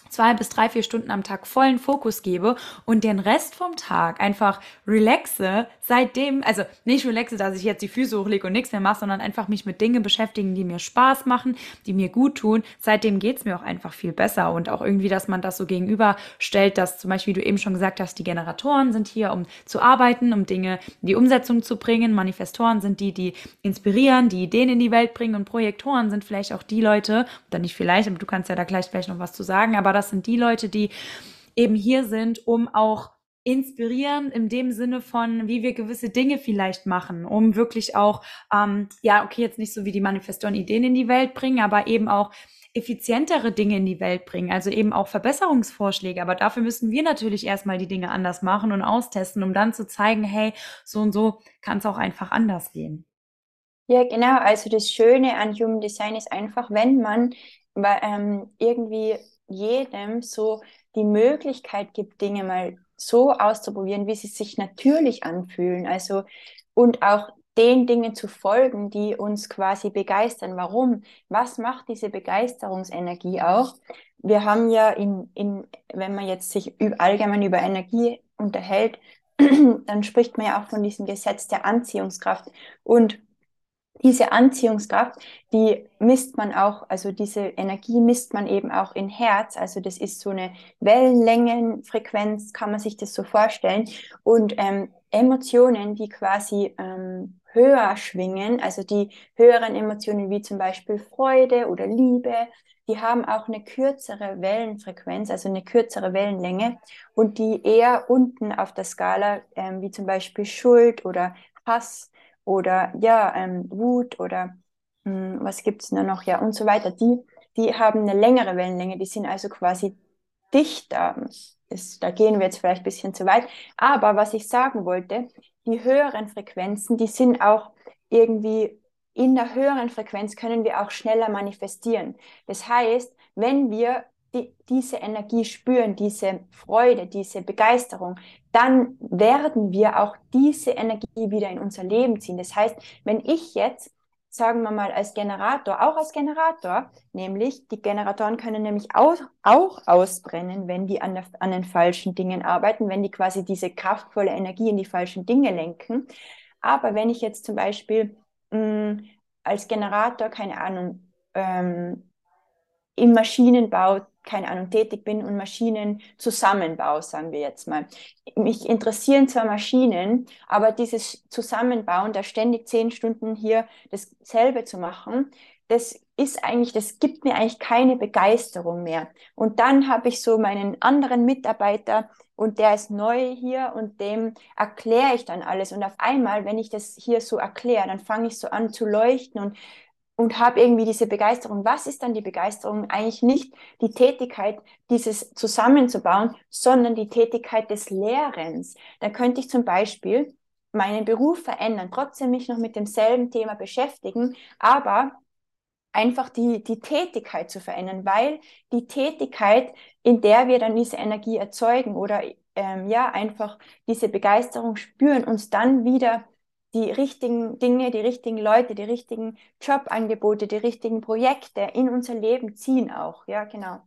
zwei bis drei, vier Stunden am Tag vollen Fokus gebe und den Rest vom Tag einfach relaxe, seitdem, also nicht relaxe, dass ich jetzt die Füße hochlege und nichts mehr mache, sondern einfach mich mit Dingen beschäftigen, die mir Spaß machen, die mir gut tun. Seitdem geht's mir auch einfach viel besser und auch irgendwie, dass man das so gegenüberstellt, dass zum Beispiel, wie du eben schon gesagt hast, die Generatoren sind hier, um zu arbeiten, um Dinge in die Umsetzung zu bringen. Manifestoren sind die, die inspirieren, die Ideen in die Welt bringen und Projektoren sind vielleicht auch die Leute, oder nicht vielleicht, aber du kannst ja da gleich vielleicht noch was zu sagen, aber das sind die Leute, die eben hier sind, um auch inspirieren in dem Sinne von, wie wir gewisse Dinge vielleicht machen, um wirklich auch, ähm, ja, okay, jetzt nicht so wie die Manifestoren Ideen in die Welt bringen, aber eben auch effizientere Dinge in die Welt bringen, also eben auch Verbesserungsvorschläge. Aber dafür müssen wir natürlich erstmal die Dinge anders machen und austesten, um dann zu zeigen, hey, so und so kann es auch einfach anders gehen. Ja, genau. Also das Schöne an Human Design ist einfach, wenn man ähm, irgendwie jedem so die Möglichkeit gibt, Dinge mal so auszuprobieren, wie sie sich natürlich anfühlen. Also und auch den Dingen zu folgen, die uns quasi begeistern. Warum? Was macht diese Begeisterungsenergie auch? Wir haben ja in, in wenn man jetzt sich allgemein über Energie unterhält, (clears throat) dann spricht man ja auch von diesem Gesetz der Anziehungskraft. Und diese Anziehungskraft, die misst man auch, also diese Energie misst man eben auch in Herz. Also das ist so eine Wellenlängenfrequenz, kann man sich das so vorstellen. Und ähm, Emotionen, die quasi ähm, höher schwingen, also die höheren Emotionen wie zum Beispiel Freude oder Liebe, die haben auch eine kürzere Wellenfrequenz, also eine kürzere Wellenlänge und die eher unten auf der Skala, ähm, wie zum Beispiel Schuld oder Hass, oder ja, ähm, Wut oder mh, hm, was gibt es noch, ja, und so weiter, die, die haben eine längere Wellenlänge, die sind also quasi dichter. Das, da gehen wir jetzt vielleicht ein bisschen zu weit. Aber was ich sagen wollte, die höheren Frequenzen, die sind auch irgendwie in der höheren Frequenz können wir auch schneller manifestieren. Das heißt, wenn wir die, diese Energie spüren, diese Freude, diese Begeisterung, dann werden wir auch diese Energie wieder in unser Leben ziehen. Das heißt, wenn ich jetzt, sagen wir mal, als Generator, auch als Generator, nämlich die Generatoren können nämlich auch, auch ausbrennen, wenn die an, der, an den falschen Dingen arbeiten, wenn die quasi diese kraftvolle Energie in die falschen Dinge lenken. Aber wenn ich jetzt zum Beispiel mh, mm, als Generator, keine Ahnung, ähm, im Maschinenbau keine Ahnung, tätig bin und Maschinen zusammenbaue, sagen wir jetzt mal. Mich interessieren zwar Maschinen, aber dieses Zusammenbauen, da ständig zehn Stunden hier dasselbe zu machen, das ist eigentlich, das gibt mir eigentlich keine Begeisterung mehr. Und dann habe ich so meinen anderen Mitarbeiter und der ist neu hier und dem erkläre ich dann alles. Und auf einmal, wenn ich das hier so erkläre, dann fange ich so an zu leuchten und und habe irgendwie diese Begeisterung. Was ist dann die Begeisterung? Eigentlich nicht die Tätigkeit, dieses zusammenzubauen, sondern die Tätigkeit des Lehrens. Da könnte ich zum Beispiel meinen Beruf verändern, trotzdem mich noch mit demselben Thema beschäftigen, aber einfach die, die Tätigkeit zu verändern, weil die Tätigkeit, in der wir dann diese Energie erzeugen oder ähm, ja, einfach diese Begeisterung spüren, uns dann wieder die richtigen Dinge, die richtigen Leute, die richtigen Jobangebote, die richtigen Projekte in unser Leben ziehen auch. Ja, genau.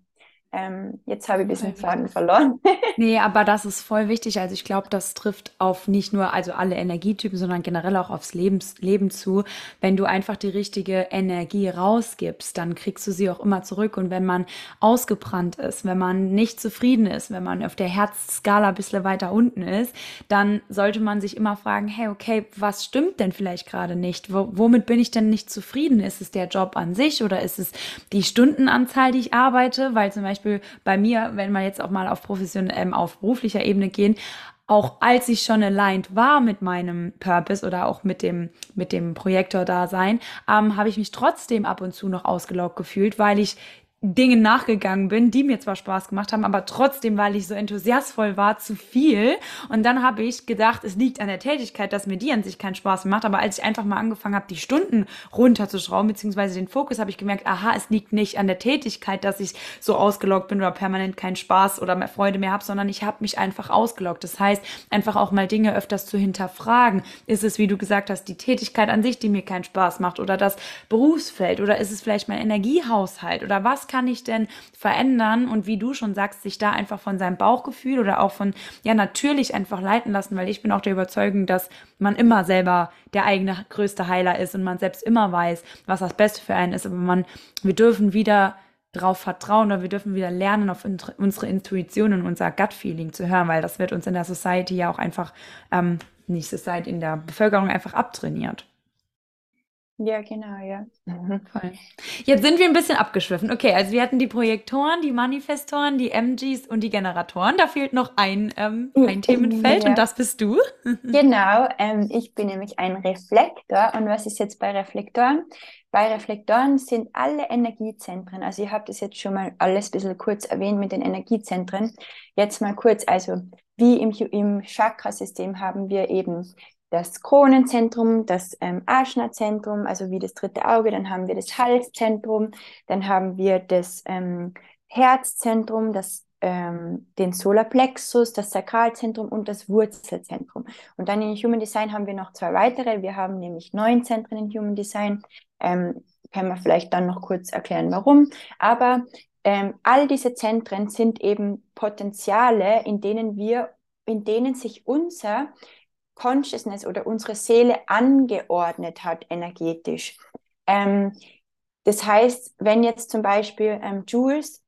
Ähm, jetzt habe ich ein bisschen Faden verloren. (laughs) nee, aber das ist voll wichtig. Also ich glaube, das trifft auf nicht nur also alle Energietypen, sondern generell auch aufs Lebens Leben zu. Wenn du einfach die richtige Energie rausgibst, dann kriegst du sie auch immer zurück. Und wenn man ausgebrannt ist, wenn man nicht zufrieden ist, wenn man auf der Herzskala ein bisschen weiter unten ist, dann sollte man sich immer fragen, hey, okay, was stimmt denn vielleicht gerade nicht? W womit bin ich denn nicht zufrieden? Ist es der Job an sich oder ist es die Stundenanzahl, die ich arbeite? Weil zum Beispiel Beispiel bei mir, wenn wir jetzt auch mal auf professionell, ähm, auf beruflicher Ebene gehen, auch als ich schon aligned war mit meinem Purpose oder auch mit dem, mit dem Projektor-Dasein, ähm, habe ich mich trotzdem ab und zu noch ausgelaugt gefühlt, weil ich Dingen nachgegangen bin, die mir zwar Spaß gemacht haben, aber trotzdem, weil ich so enthusiastvoll war, zu viel. Und dann habe ich gedacht, es liegt an der Tätigkeit, dass mir die an sich keinen Spaß macht. Aber als ich einfach mal angefangen habe, die Stunden runterzuschrauben, beziehungsweise den Fokus, habe ich gemerkt, aha, es liegt nicht an der Tätigkeit, dass ich so ausgeloggt bin oder permanent keinen Spaß oder mehr Freude mehr habe, sondern ich habe mich einfach ausgeloggt. Das heißt, einfach auch mal Dinge öfters zu hinterfragen. Ist es, wie du gesagt hast, die Tätigkeit an sich, die mir keinen Spaß macht oder das Berufsfeld oder ist es vielleicht mein Energiehaushalt oder was kann ich denn verändern und wie du schon sagst, sich da einfach von seinem Bauchgefühl oder auch von, ja, natürlich einfach leiten lassen, weil ich bin auch der Überzeugung, dass man immer selber der eigene größte Heiler ist und man selbst immer weiß, was das Beste für einen ist. Aber man, wir dürfen wieder darauf vertrauen oder wir dürfen wieder lernen, auf unsere Intuition und unser Gut-Feeling zu hören, weil das wird uns in der Society ja auch einfach, ähm, nicht Society, in der Bevölkerung einfach abtrainiert. Ja, genau, ja. Mhm. Voll. Jetzt sind wir ein bisschen abgeschwiffen. Okay, also wir hatten die Projektoren, die Manifestoren, die MGs und die Generatoren. Da fehlt noch ein, ähm, ein Themenfeld ja. und das bist du. (laughs) Genau, ähm, ich bin nämlich ein Reflektor. Und was ist jetzt bei Reflektoren? Bei Reflektoren sind alle Energiezentren, also ihr habt das jetzt schon mal alles ein bisschen kurz erwähnt mit den Energiezentren. Jetzt mal kurz, also wie im, im Chakrasystem haben wir eben das Kronenzentrum, das ähm, Ajna-Zentrum, also wie das dritte Auge, dann haben wir das Halszentrum, dann haben wir das ähm, Herzzentrum, das, ähm, den Solarplexus, das Sakralzentrum und das Wurzelzentrum. Und dann in Human Design haben wir noch zwei weitere. Wir haben nämlich neun Zentren in Human Design. Ähm, können wir vielleicht dann noch kurz erklären, warum. Aber ähm, all diese Zentren sind eben Potenziale, in denen wir, in denen sich unser Consciousness oder unsere Seele angeordnet hat energetisch. Ähm, das heißt, wenn jetzt zum Beispiel ähm, Jules,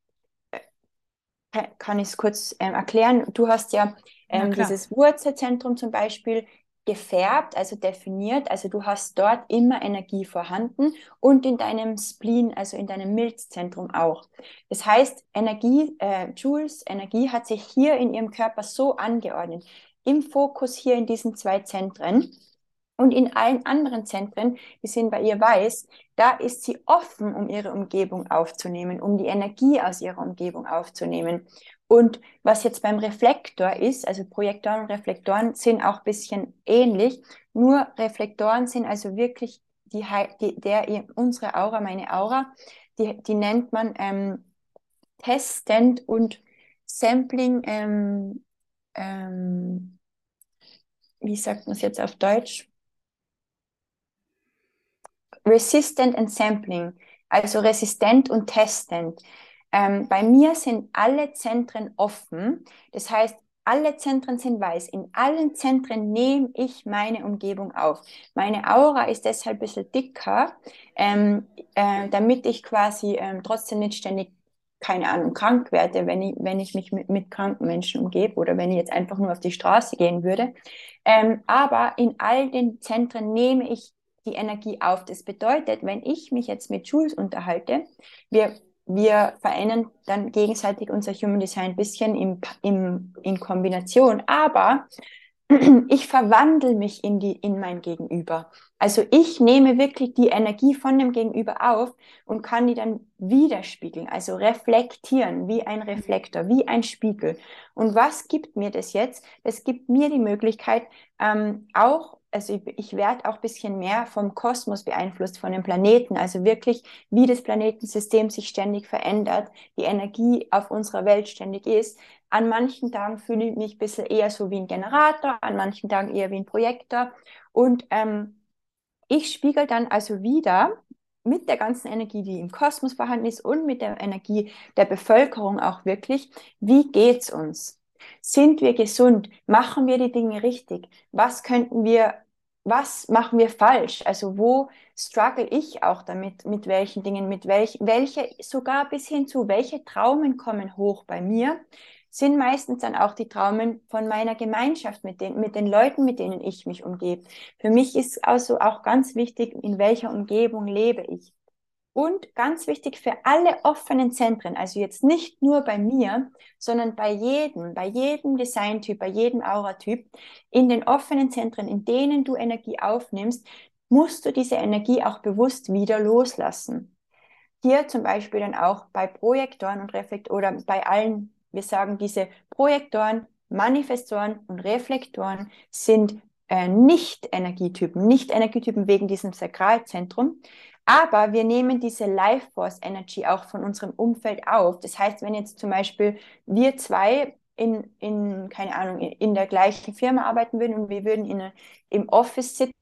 äh, kann ich es kurz ähm, erklären, du hast ja ähm, dieses Wurzelzentrum zum Beispiel gefärbt, also definiert, also du hast dort immer Energie vorhanden und in deinem Spleen, also in deinem Milzzentrum auch. Das heißt, Energie, äh, Jules Energie hat sich hier in ihrem Körper so angeordnet im Fokus hier in diesen zwei Zentren. Und in allen anderen Zentren, die sind bei ihr weiß, da ist sie offen, um ihre Umgebung aufzunehmen, um die Energie aus ihrer Umgebung aufzunehmen. Und was jetzt beim Reflektor ist, also Projektoren und Reflektoren sind auch ein bisschen ähnlich, nur Reflektoren sind also wirklich die, die der unsere Aura, meine Aura, die, die nennt man ähm, testend und Sampling ähm, ähm, wie sagt man es jetzt auf Deutsch? Resistant and Sampling, also resistent und testend. Ähm, bei mir sind alle Zentren offen, das heißt, alle Zentren sind weiß. In allen Zentren nehme ich meine Umgebung auf. Meine Aura ist deshalb ein bisschen dicker, ähm, äh, damit ich quasi ähm, trotzdem nicht ständig keine Ahnung, krank werde, wenn ich, wenn ich mich mit, mit kranken Menschen umgebe oder wenn ich jetzt einfach nur auf die Straße gehen würde. Ähm, aber in all den Zentren nehme ich die Energie auf. Das bedeutet, wenn ich mich jetzt mit Jules unterhalte, wir, wir verändern dann gegenseitig unser Human Design ein bisschen im, im, in Kombination, aber (clears throat) ich verwandle mich in, die, in mein Gegenüber. Also ich nehme wirklich die Energie von dem Gegenüber auf und kann die dann widerspiegeln, also reflektieren, wie ein Reflektor, wie ein Spiegel. Und was gibt mir das jetzt? Das gibt mir die Möglichkeit, ähm, auch also ich, ich werde auch ein bisschen mehr vom Kosmos beeinflusst, von den Planeten, also wirklich, wie das Planetensystem sich ständig verändert, die Energie auf unserer Welt ständig ist. An manchen Tagen fühle ich mich ein bisschen eher so wie ein Generator, an manchen Tagen eher wie ein Projektor. Und ähm, ich spiegel dann also wieder mit der ganzen Energie, die im Kosmos vorhanden ist und mit der Energie der Bevölkerung auch wirklich, wie geht's uns? Sind wir gesund? Machen wir die Dinge richtig? Was könnten wir, was machen wir falsch? Also wo struggle ich auch damit, mit welchen Dingen, mit welch, welche, sogar bis hin zu, welche Traumen kommen hoch bei mir, sind meistens dann auch die Traumen von meiner Gemeinschaft, mit den, mit den Leuten, mit denen ich mich umgebe. Für mich ist also auch ganz wichtig, in welcher Umgebung lebe ich. Und ganz wichtig für alle offenen Zentren, also jetzt nicht nur bei mir, sondern bei jedem, bei jedem Designtyp, bei jedem Auratyp, in den offenen Zentren, in denen du Energie aufnimmst, musst du diese Energie auch bewusst wieder loslassen. Hier zum Beispiel dann auch bei Projektoren und Reflektoren oder bei allen, wir sagen, diese Projektoren, Manifestoren und Reflektoren sind äh, nicht Energietypen, nicht Energietypen wegen diesem Sakralzentrum, aber wir nehmen diese Life Force Energy auch von unserem Umfeld auf. Das heißt, wenn jetzt zum Beispiel wir zwei in, in keine Ahnung, in der gleichen Firma arbeiten würden und wir würden in, im Office sitzen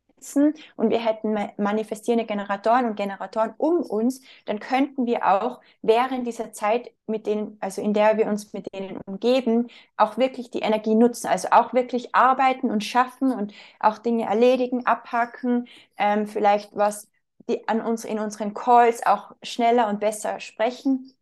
und wir hätten manifestierende Generatoren und Generatoren um uns, dann könnten wir auch während dieser Zeit mit denen, also in der wir uns mit denen umgeben, auch wirklich die Energie nutzen. Also auch wirklich arbeiten und schaffen und auch Dinge erledigen, abhaken, ähm, vielleicht was die an uns in unseren Calls auch schneller und besser sprechen.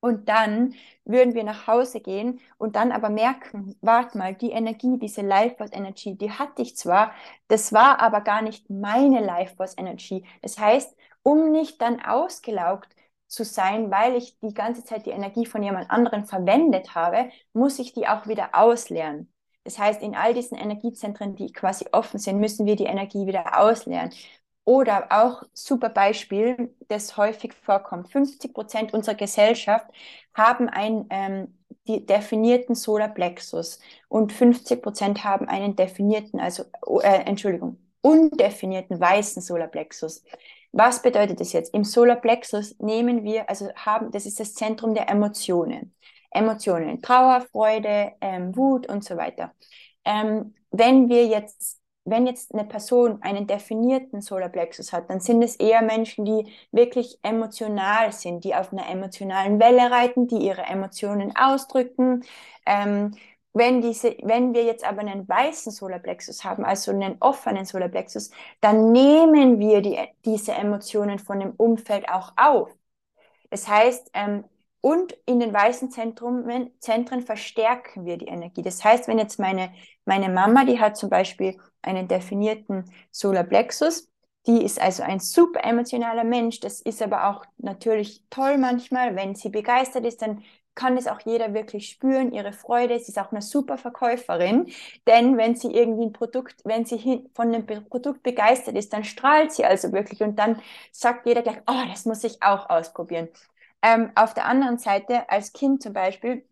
Und dann würden wir nach Hause gehen und dann aber merken, warte mal, die Energie, diese Life Force Energy, die hatte ich zwar, das war aber gar nicht meine Life Force Energy. Das heißt, um nicht dann ausgelaugt zu sein, weil ich die ganze Zeit die Energie von jemand anderem verwendet habe, muss ich die auch wieder ausleeren. Das heißt, in all diesen Energiezentren, die quasi offen sind, müssen wir die Energie wieder ausleeren. Oder auch super Beispiel, das häufig vorkommt. 50 Prozent unserer Gesellschaft haben einen ähm, definierten Solarplexus und 50 Prozent haben einen definierten, also äh, Entschuldigung, undefinierten weißen Solarplexus. Was bedeutet das jetzt? Im Solarplexus nehmen wir, also haben, das ist das Zentrum der Emotionen. Emotionen, Trauer, Freude, ähm, Wut und so weiter. Ähm, wenn wir jetzt wenn jetzt eine Person einen definierten Solarplexus hat, dann sind es eher Menschen, die wirklich emotional sind, die auf einer emotionalen Welle reiten, die ihre Emotionen ausdrücken. Ähm, wenn, diese, wenn wir jetzt aber einen weißen Solarplexus haben, also einen offenen Solarplexus, dann nehmen wir die, diese Emotionen von dem Umfeld auch auf. Das heißt, ähm, und in den weißen Zentren, verstärken wir die Energie. Das heißt, wenn jetzt meine, meine Mama, die hat zum Beispiel einen definierten Solarplexus. Die ist also ein super emotionaler Mensch. Das ist aber auch natürlich toll manchmal. Wenn sie begeistert ist, dann kann es auch jeder wirklich spüren, ihre Freude. Sie ist auch eine super Verkäuferin, denn wenn sie irgendwie ein Produkt, wenn sie von dem Produkt begeistert ist, dann strahlt sie also wirklich und dann sagt jeder gleich, oh, das muss ich auch ausprobieren. Ähm, auf der anderen Seite, als Kind zum Beispiel,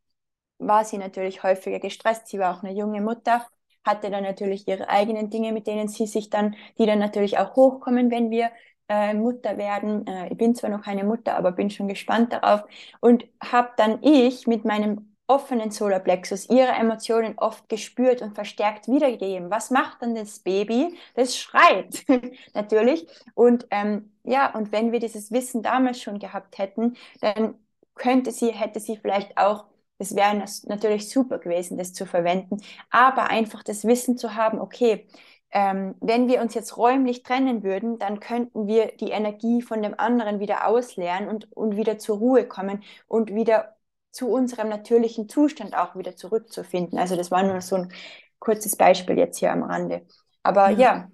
war sie natürlich häufiger gestresst. Sie war auch eine junge Mutter hatte dann natürlich ihre eigenen Dinge, mit denen sie sich dann, die dann natürlich auch hochkommen, wenn wir äh, Mutter werden. Äh, ich bin zwar noch keine Mutter, aber bin schon gespannt darauf. Und habe dann ich mit meinem offenen Solarplexus ihre Emotionen oft gespürt und verstärkt wiedergegeben. Was macht dann das Baby? Das schreit (laughs) natürlich. Und ähm, ja, und wenn wir dieses Wissen damals schon gehabt hätten, dann könnte sie, hätte sie vielleicht auch es wäre natürlich super gewesen, das zu verwenden, aber einfach das Wissen zu haben, okay, ähm, wenn wir uns jetzt räumlich trennen würden, dann könnten wir die Energie von dem anderen wieder ausleeren und, und wieder zur Ruhe kommen und wieder zu unserem natürlichen Zustand auch wieder zurückzufinden. Also das war nur so ein kurzes Beispiel jetzt hier am Rande. Aber ja, ja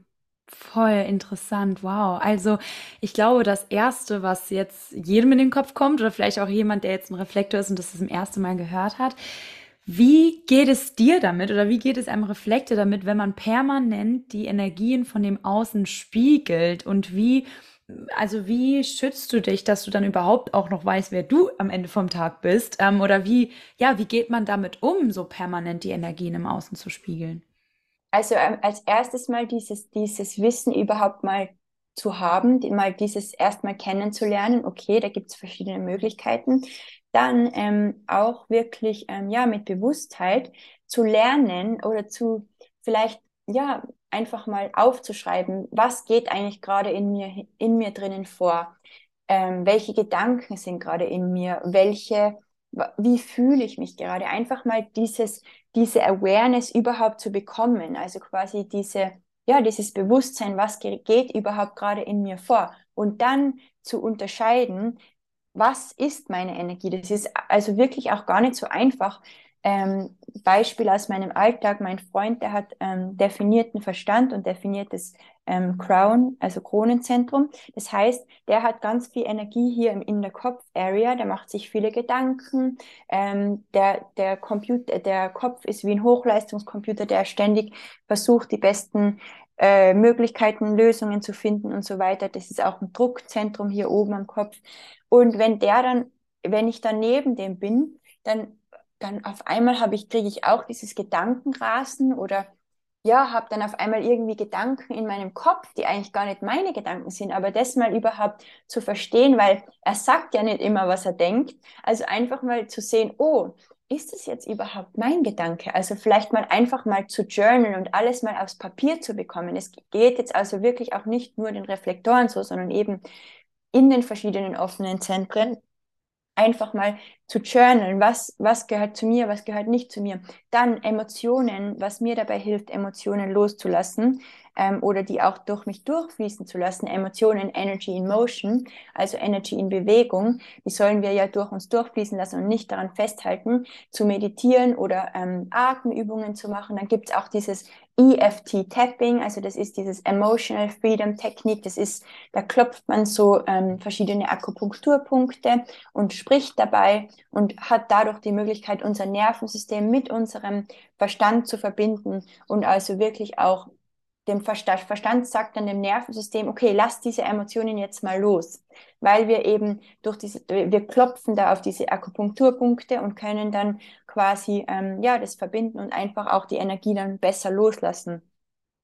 Voll interessant, wow. Also ich glaube, das Erste, was jetzt jedem in den Kopf kommt, oder vielleicht auch jemand, der jetzt ein Reflektor ist und das das erste Mal gehört hat, wie geht es dir damit oder wie geht es einem Reflektor damit, wenn man permanent die Energien von dem Außen spiegelt und wie, also wie schützt du dich, dass du dann überhaupt auch noch weißt, wer du am Ende vom Tag bist? Ähm, oder wie, ja, wie geht man damit um, so permanent die Energien im Außen zu spiegeln? Also ähm, als erstes mal dieses, dieses Wissen überhaupt mal zu haben, mal dieses erstmal kennenzulernen, okay, da gibt es verschiedene Möglichkeiten. Dann ähm, auch wirklich ähm, ja mit Bewusstheit zu lernen oder zu vielleicht ja, einfach mal aufzuschreiben, was geht eigentlich gerade in mir, in mir drinnen vor? Ähm, welche Gedanken sind gerade in mir? Welche, wie fühle ich mich gerade? Einfach mal dieses, diese Awareness überhaupt zu bekommen. Also quasi diese, ja, dieses Bewusstsein, was geht überhaupt gerade in mir vor? Und dann zu unterscheiden, was ist meine Energie? Das ist also wirklich auch gar nicht so einfach, ähm, Beispiel aus meinem Alltag, mein Freund, der hat ähm, definierten Verstand und definiertes ähm, Crown, also Kronenzentrum. Das heißt, der hat ganz viel Energie hier im, in der Kopf-Area, der macht sich viele Gedanken. Ähm, der, der, Computer, der Kopf ist wie ein Hochleistungskomputer, der ständig versucht, die besten äh, Möglichkeiten, Lösungen zu finden und so weiter. Das ist auch ein Druckzentrum hier oben am Kopf. Und wenn der dann, wenn ich dann neben dem bin, dann dann auf einmal habe ich, kriege ich auch dieses Gedankenrasen oder ja, habe dann auf einmal irgendwie Gedanken in meinem Kopf, die eigentlich gar nicht meine Gedanken sind, aber das mal überhaupt zu verstehen, weil er sagt ja nicht immer, was er denkt. Also einfach mal zu sehen, oh, ist es jetzt überhaupt mein Gedanke? Also vielleicht mal einfach mal zu journalen und alles mal aufs Papier zu bekommen. Es geht jetzt also wirklich auch nicht nur den Reflektoren so, sondern eben in den verschiedenen offenen Zentren einfach mal zu journalen, was, was gehört zu mir, was gehört nicht zu mir. Dann Emotionen, was mir dabei hilft, Emotionen loszulassen ähm, oder die auch durch mich durchfließen zu lassen. Emotionen, Energy in Motion, also Energy in Bewegung, die sollen wir ja durch uns durchfließen lassen und nicht daran festhalten, zu meditieren oder ähm, Atemübungen zu machen. Dann gibt es auch dieses EFT Tapping, also das ist dieses Emotional Freedom Technik. Das ist, da klopft man so ähm, verschiedene Akupunkturpunkte und spricht dabei und hat dadurch die Möglichkeit, unser Nervensystem mit unserem Verstand zu verbinden und also wirklich auch dem Verstand, Verstand sagt dann dem Nervensystem, okay, lass diese Emotionen jetzt mal los, weil wir eben durch diese, wir klopfen da auf diese Akupunkturpunkte und können dann quasi, ähm, ja, das verbinden und einfach auch die Energie dann besser loslassen.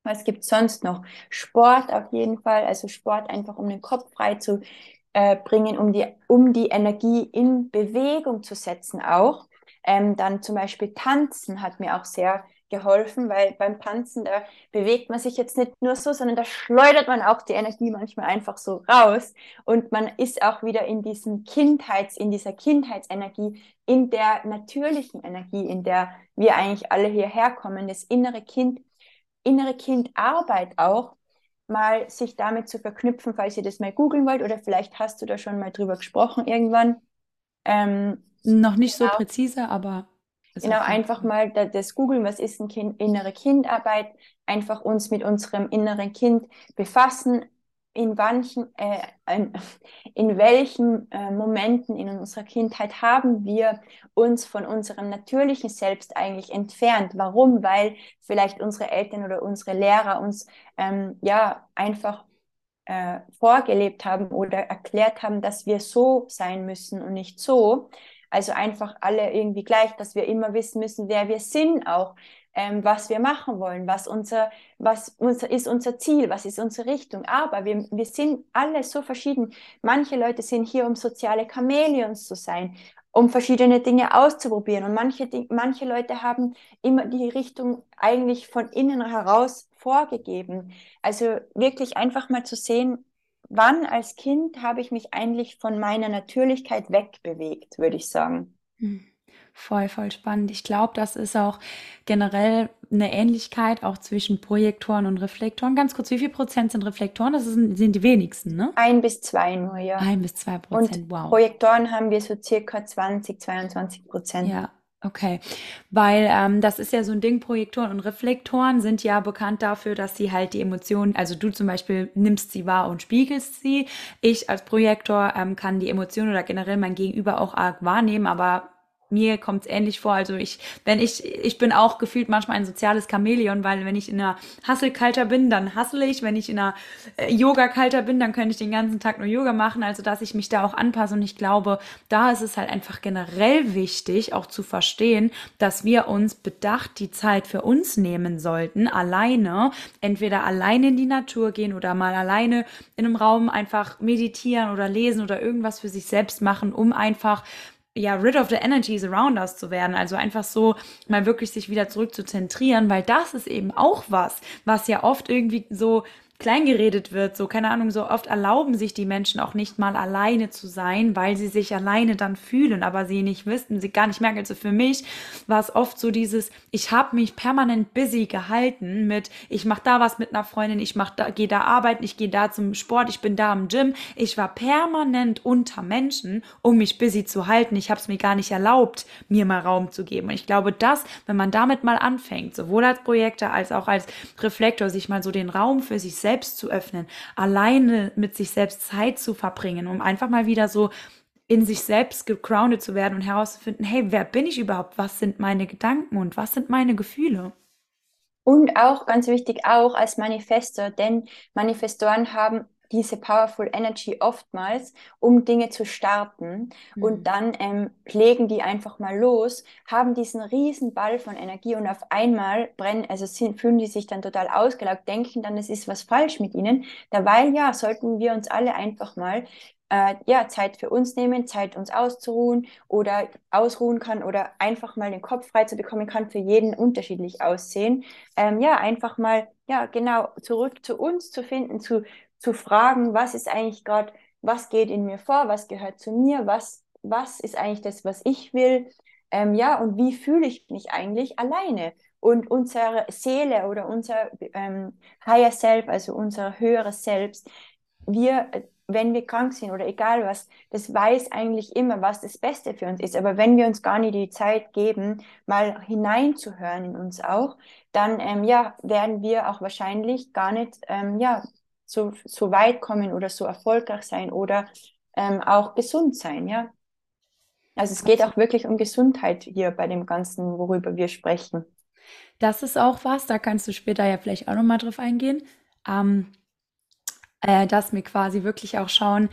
Was gibt sonst noch? Sport auf jeden Fall, also Sport einfach, um den Kopf frei zu äh, bringen, um die, um die Energie in Bewegung zu setzen auch. Ähm, dann zum Beispiel Tanzen hat mir auch sehr geholfen, weil beim Tanzen, da bewegt man sich jetzt nicht nur so, sondern da schleudert man auch die Energie manchmal einfach so raus und man ist auch wieder in diesem Kindheits, in dieser Kindheitsenergie, in der natürlichen Energie, in der wir eigentlich alle hierher kommen, das innere Kind, innere Kindarbeit auch, mal sich damit zu verknüpfen, falls ihr das mal googeln wollt oder vielleicht hast du da schon mal drüber gesprochen irgendwann. Ähm, Noch nicht so genau. präzise, aber Genau, einfach mal das googeln, was ist ein kind, innere Kindarbeit, einfach uns mit unserem inneren Kind befassen, in, manchen, äh, in welchen äh, Momenten in unserer Kindheit haben wir uns von unserem natürlichen Selbst eigentlich entfernt. Warum? Weil vielleicht unsere Eltern oder unsere Lehrer uns ähm, ja einfach äh, vorgelebt haben oder erklärt haben, dass wir so sein müssen und nicht so. Also einfach alle irgendwie gleich, dass wir immer wissen müssen, wer wir sind auch, ähm, was wir machen wollen, was unser, was unser, ist unser Ziel, was ist unsere Richtung. Aber wir, wir sind alle so verschieden. Manche Leute sind hier, um soziale Chamäleons zu sein, um verschiedene Dinge auszuprobieren. Und manche, manche Leute haben immer die Richtung eigentlich von innen heraus vorgegeben. Also wirklich einfach mal zu sehen, wann als Kind habe ich mich eigentlich von meiner Natürlichkeit wegbewegt, würde ich sagen. Hm. Voll, voll spannend. Ich glaube, das ist auch generell eine Ähnlichkeit auch zwischen Projektoren und Reflektoren. Ganz kurz, wie viel Prozent sind Reflektoren? Das sind, sind die wenigsten, ne? Ein bis zwei nur, ja. Ein bis zwei Prozent, wow. Projektoren haben wir so circa 20, 22 Prozent. Ja, Okay, weil ähm, das ist ja so ein Ding, Projektoren und Reflektoren sind ja bekannt dafür, dass sie halt die Emotionen, also du zum Beispiel nimmst sie wahr und spiegelst sie. Ich als Projektor ähm, kann die Emotionen oder generell mein Gegenüber auch arg wahrnehmen, aber mir kommt es ähnlich vor. Also ich, wenn ich, ich bin auch gefühlt manchmal ein soziales Chamäleon, weil wenn ich in einer Hustle-Culture bin, dann hustle ich. Wenn ich in einer äh, Yoga-Culture bin, dann könnte ich den ganzen Tag nur Yoga machen. Also dass ich mich da auch anpasse. Und ich glaube, da ist es halt einfach generell wichtig, auch zu verstehen, dass wir uns bedacht die Zeit für uns nehmen sollten, alleine, entweder alleine in die Natur gehen oder mal alleine in einem Raum einfach meditieren oder lesen oder irgendwas für sich selbst machen, um einfach ja, rid of the energies around us zu werden. Also einfach so mal wirklich sich wieder zurück zu zentrieren, weil das ist eben auch was, was ja oft irgendwie so kleingeredet wird, so keine Ahnung, so oft erlauben sich die Menschen auch nicht mal alleine zu sein, weil sie sich alleine dann fühlen, aber sie nicht wissen, sie gar nicht merken. Also für mich war es oft so dieses, ich habe mich permanent busy gehalten mit, ich mache da was mit einer Freundin, ich mach da, gehe da arbeiten, ich gehe da zum Sport, ich bin da im Gym. Ich war permanent unter Menschen, um mich busy zu halten. Ich habe es mir gar nicht erlaubt, mir mal Raum zu geben. Und ich glaube, dass, wenn man damit mal anfängt, sowohl als Projektor als auch als Reflektor, sich mal so den Raum für sich selbst selbst zu öffnen, alleine mit sich selbst Zeit zu verbringen, um einfach mal wieder so in sich selbst gegroundet zu werden und herauszufinden, hey, wer bin ich überhaupt? Was sind meine Gedanken und was sind meine Gefühle? Und auch ganz wichtig, auch als Manifestor, denn Manifestoren haben diese Powerful Energy oftmals, um Dinge zu starten. Mhm. Und dann ähm, legen die einfach mal los, haben diesen riesen Ball von Energie und auf einmal brennen, also sind, fühlen die sich dann total ausgelaugt, denken dann, es ist was falsch mit ihnen. Dabei, ja, sollten wir uns alle einfach mal äh, ja, Zeit für uns nehmen, Zeit uns auszuruhen oder ausruhen kann oder einfach mal den Kopf frei zu bekommen, kann für jeden unterschiedlich aussehen. Ähm, ja, einfach mal, ja, genau, zurück zu uns zu finden, zu zu fragen, was ist eigentlich gerade, was geht in mir vor, was gehört zu mir, was, was ist eigentlich das, was ich will, ähm, ja, und wie fühle ich mich eigentlich alleine? Und unsere Seele oder unser ähm, Higher Self, also unser höheres Selbst, wir, wenn wir krank sind oder egal was, das weiß eigentlich immer, was das Beste für uns ist. Aber wenn wir uns gar nicht die Zeit geben, mal hineinzuhören in uns auch, dann ähm, ja, werden wir auch wahrscheinlich gar nicht ähm, ja, so, so weit kommen oder so erfolgreich sein oder ähm, auch gesund sein, ja. Also es geht auch wirklich um Gesundheit hier bei dem Ganzen, worüber wir sprechen. Das ist auch was, da kannst du später ja vielleicht auch nochmal drauf eingehen. Ähm, äh, dass wir quasi wirklich auch schauen,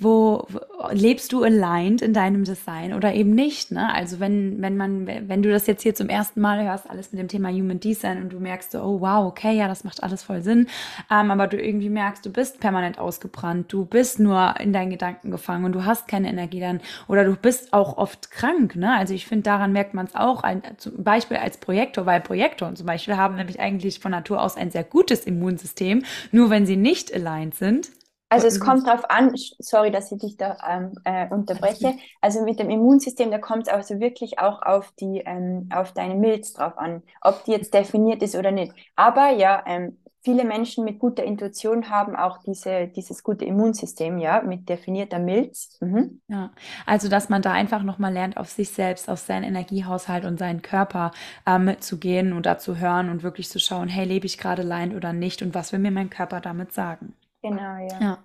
wo, wo, lebst du aligned in deinem Design oder eben nicht, ne? Also wenn, wenn man, wenn du das jetzt hier zum ersten Mal hörst, alles mit dem Thema Human Design und du merkst so, oh wow, okay, ja, das macht alles voll Sinn, ähm, aber du irgendwie merkst, du bist permanent ausgebrannt, du bist nur in deinen Gedanken gefangen und du hast keine Energie dann oder du bist auch oft krank, ne? Also ich finde, daran merkt man es auch, ein, zum Beispiel als Projektor, weil Projektoren zum Beispiel haben nämlich eigentlich von Natur aus ein sehr gutes Immunsystem, nur wenn sie nicht aligned sind, also es kommt darauf an, sorry, dass ich dich da ähm, äh, unterbreche. Also mit dem Immunsystem, da kommt es also wirklich auch auf die, ähm, auf deine Milz drauf an, ob die jetzt definiert ist oder nicht. Aber ja, ähm, viele Menschen mit guter Intuition haben auch diese, dieses gute Immunsystem, ja, mit definierter Milz. Mhm. Ja, also dass man da einfach nochmal lernt, auf sich selbst, auf seinen Energiehaushalt und seinen Körper ähm, zu gehen und da zu hören und wirklich zu schauen, hey, lebe ich gerade leid oder nicht und was will mir mein Körper damit sagen? Genau, ja. Ja.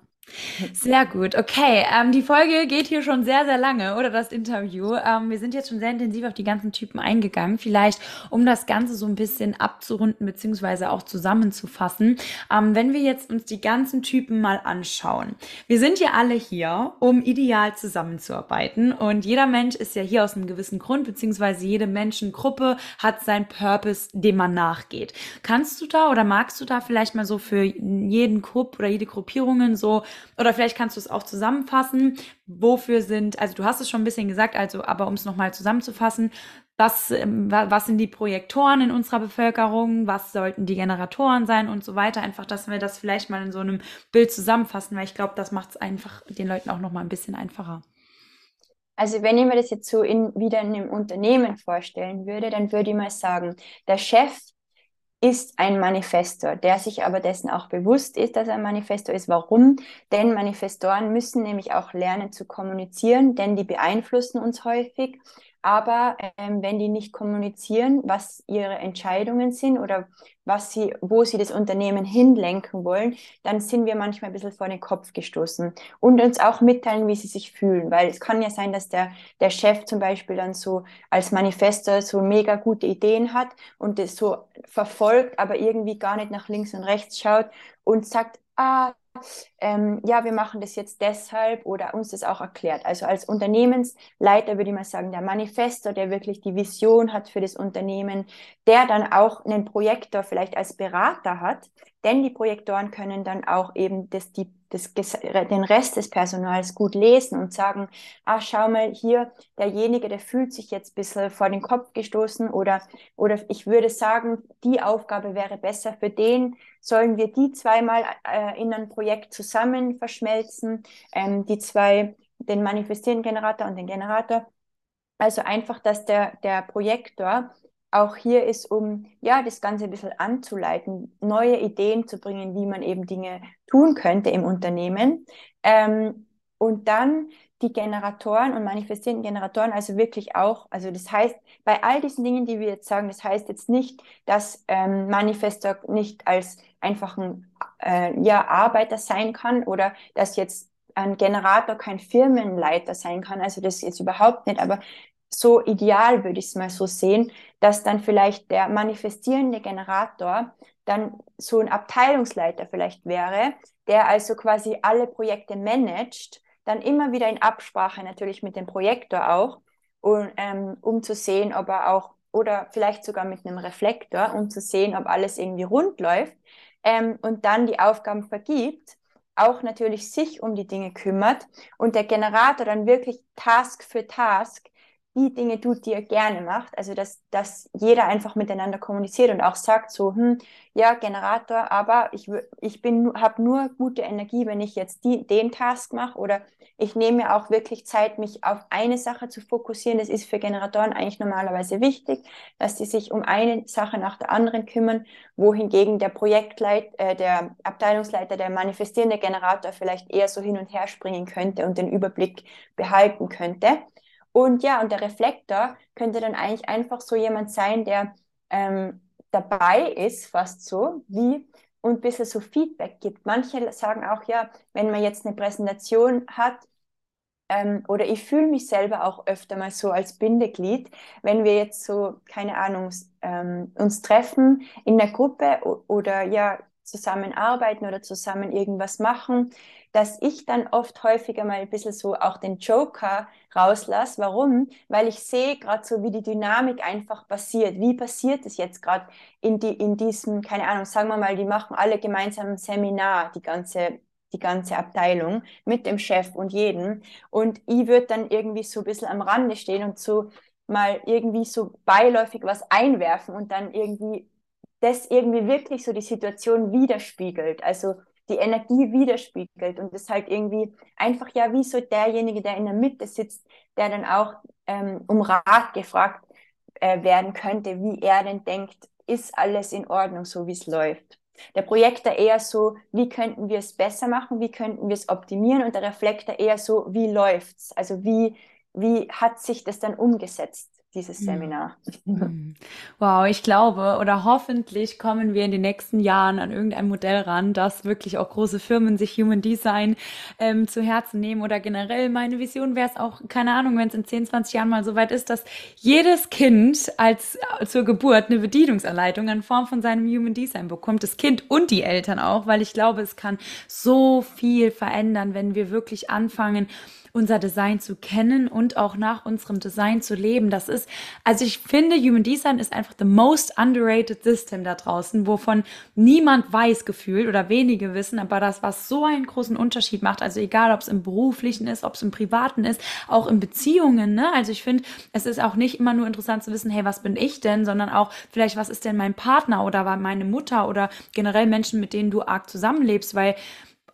Sehr gut. Okay, ähm, die Folge geht hier schon sehr, sehr lange, oder das Interview. Ähm, wir sind jetzt schon sehr intensiv auf die ganzen Typen eingegangen. Vielleicht, um das Ganze so ein bisschen abzurunden beziehungsweise auch zusammenzufassen. Ähm, wenn wir jetzt uns die ganzen Typen mal anschauen. Wir sind ja alle hier, um ideal zusammenzuarbeiten. Und jeder Mensch ist ja hier aus einem gewissen Grund, beziehungsweise jede Menschengruppe hat seinen Purpose, dem man nachgeht. Kannst du da oder magst du da vielleicht mal so für jeden Grupp oder jede Gruppierungen so oder vielleicht kannst du es auch zusammenfassen. Wofür sind, also du hast es schon ein bisschen gesagt, also aber um es nochmal zusammenzufassen, was, ähm, was sind die Projektoren in unserer Bevölkerung, was sollten die Generatoren sein und so weiter. Einfach, dass wir das vielleicht mal in so einem Bild zusammenfassen, weil ich glaube, das macht es einfach den Leuten auch nochmal ein bisschen einfacher. Also wenn ich mir das jetzt so in, wieder in einem Unternehmen vorstellen würde, dann würde ich mal sagen, der Chef ist ein Manifestor, der sich aber dessen auch bewusst ist, dass er ein Manifestor ist. Warum? Denn Manifestoren müssen nämlich auch lernen zu kommunizieren, denn die beeinflussen uns häufig aber ähm, wenn die nicht kommunizieren, was ihre Entscheidungen sind oder was sie, wo sie das Unternehmen hinlenken wollen, dann sind wir manchmal ein bisschen vor den Kopf gestoßen und uns auch mitteilen, wie sie sich fühlen, weil es kann ja sein, dass der, der Chef zum Beispiel dann so als Manifestor so mega gute Ideen hat und das so verfolgt, aber irgendwie gar nicht nach links und rechts schaut und sagt, ah, ähm, ja, wir machen das jetzt deshalb oder uns das auch erklärt. Also als Unternehmensleiter würde ich mal sagen, der Manifestor, der wirklich die Vision hat für das Unternehmen, der dann auch einen Projektor vielleicht als Berater hat, denn die Projektoren können dann auch eben das, die, das, den Rest des Personals gut lesen und sagen, ah, schau mal hier, derjenige, der fühlt sich jetzt ein bisschen vor den Kopf gestoßen oder, oder ich würde sagen, die Aufgabe wäre besser für den, sollen wir die zweimal äh, in ein Projekt zusammen verschmelzen, ähm, die zwei, den manifestierenden Generator und den Generator. Also einfach, dass der, der Projektor auch hier ist, um ja das Ganze ein bisschen anzuleiten, neue Ideen zu bringen, wie man eben Dinge tun könnte im Unternehmen. Ähm, und dann die Generatoren und manifestierenden Generatoren, also wirklich auch, also das heißt, bei all diesen Dingen, die wir jetzt sagen, das heißt jetzt nicht, dass ähm, Manifestor nicht als einfachen äh, ja, Arbeiter sein kann oder dass jetzt ein Generator kein Firmenleiter sein kann, also das jetzt überhaupt nicht, aber so ideal würde ich es mal so sehen, dass dann vielleicht der manifestierende Generator dann so ein Abteilungsleiter vielleicht wäre, der also quasi alle Projekte managt, dann immer wieder in Absprache natürlich mit dem Projektor auch, und, ähm, um zu sehen, ob er auch, oder vielleicht sogar mit einem Reflektor, um zu sehen, ob alles irgendwie rund läuft, ähm, und dann die Aufgaben vergibt, auch natürlich sich um die Dinge kümmert und der Generator dann wirklich Task für Task die Dinge tut, die er gerne macht. Also dass, dass jeder einfach miteinander kommuniziert und auch sagt so, hm, ja, Generator, aber ich, ich habe nur gute Energie, wenn ich jetzt die, den Task mache oder ich nehme mir auch wirklich Zeit, mich auf eine Sache zu fokussieren. Das ist für Generatoren eigentlich normalerweise wichtig, dass die sich um eine Sache nach der anderen kümmern, wohingegen der Projektleit, äh, der Abteilungsleiter, der manifestierende Generator vielleicht eher so hin und her springen könnte und den Überblick behalten könnte. Und ja, und der Reflektor könnte dann eigentlich einfach so jemand sein, der ähm, dabei ist, fast so, wie und ein bisschen so Feedback gibt. Manche sagen auch, ja, wenn man jetzt eine Präsentation hat, ähm, oder ich fühle mich selber auch öfter mal so als Bindeglied, wenn wir jetzt so, keine Ahnung, ähm, uns treffen in der Gruppe oder ja, zusammenarbeiten oder zusammen irgendwas machen, dass ich dann oft häufiger mal ein bisschen so auch den Joker rauslasse. Warum? Weil ich sehe gerade so, wie die Dynamik einfach passiert. Wie passiert es jetzt gerade in, die, in diesem, keine Ahnung, sagen wir mal, die machen alle gemeinsam ein Seminar, die ganze die ganze Abteilung mit dem Chef und jedem. Und ich würde dann irgendwie so ein bisschen am Rande stehen und so mal irgendwie so beiläufig was einwerfen und dann irgendwie das irgendwie wirklich so die Situation widerspiegelt. Also die Energie widerspiegelt und ist halt irgendwie einfach ja wie so derjenige, der in der Mitte sitzt, der dann auch ähm, um Rat gefragt äh, werden könnte, wie er denn denkt, ist alles in Ordnung, so wie es läuft. Der Projektor eher so, wie könnten wir es besser machen, wie könnten wir es optimieren und der Reflektor eher so, wie läuft's? Also wie, wie hat sich das dann umgesetzt? Dieses. Seminar. Hm. (laughs) Wow, ich glaube oder hoffentlich kommen wir in den nächsten Jahren an irgendein Modell ran, dass wirklich auch große Firmen sich Human Design ähm, zu Herzen nehmen oder generell meine Vision wäre es auch, keine Ahnung, wenn es in 10, 20 Jahren mal so weit ist, dass jedes Kind als äh, zur Geburt eine Bedienungsanleitung in Form von seinem Human Design bekommt, das Kind und die Eltern auch, weil ich glaube, es kann so viel verändern, wenn wir wirklich anfangen, unser Design zu kennen und auch nach unserem Design zu leben. Das ist, also ich finde, Human Design ist einfach the most underrated system da draußen, wovon niemand weiß gefühlt oder wenige wissen, aber das, was so einen großen Unterschied macht, also egal, ob es im beruflichen ist, ob es im privaten ist, auch in Beziehungen, ne? Also ich finde, es ist auch nicht immer nur interessant zu wissen, hey, was bin ich denn, sondern auch vielleicht, was ist denn mein Partner oder meine Mutter oder generell Menschen, mit denen du arg zusammenlebst, weil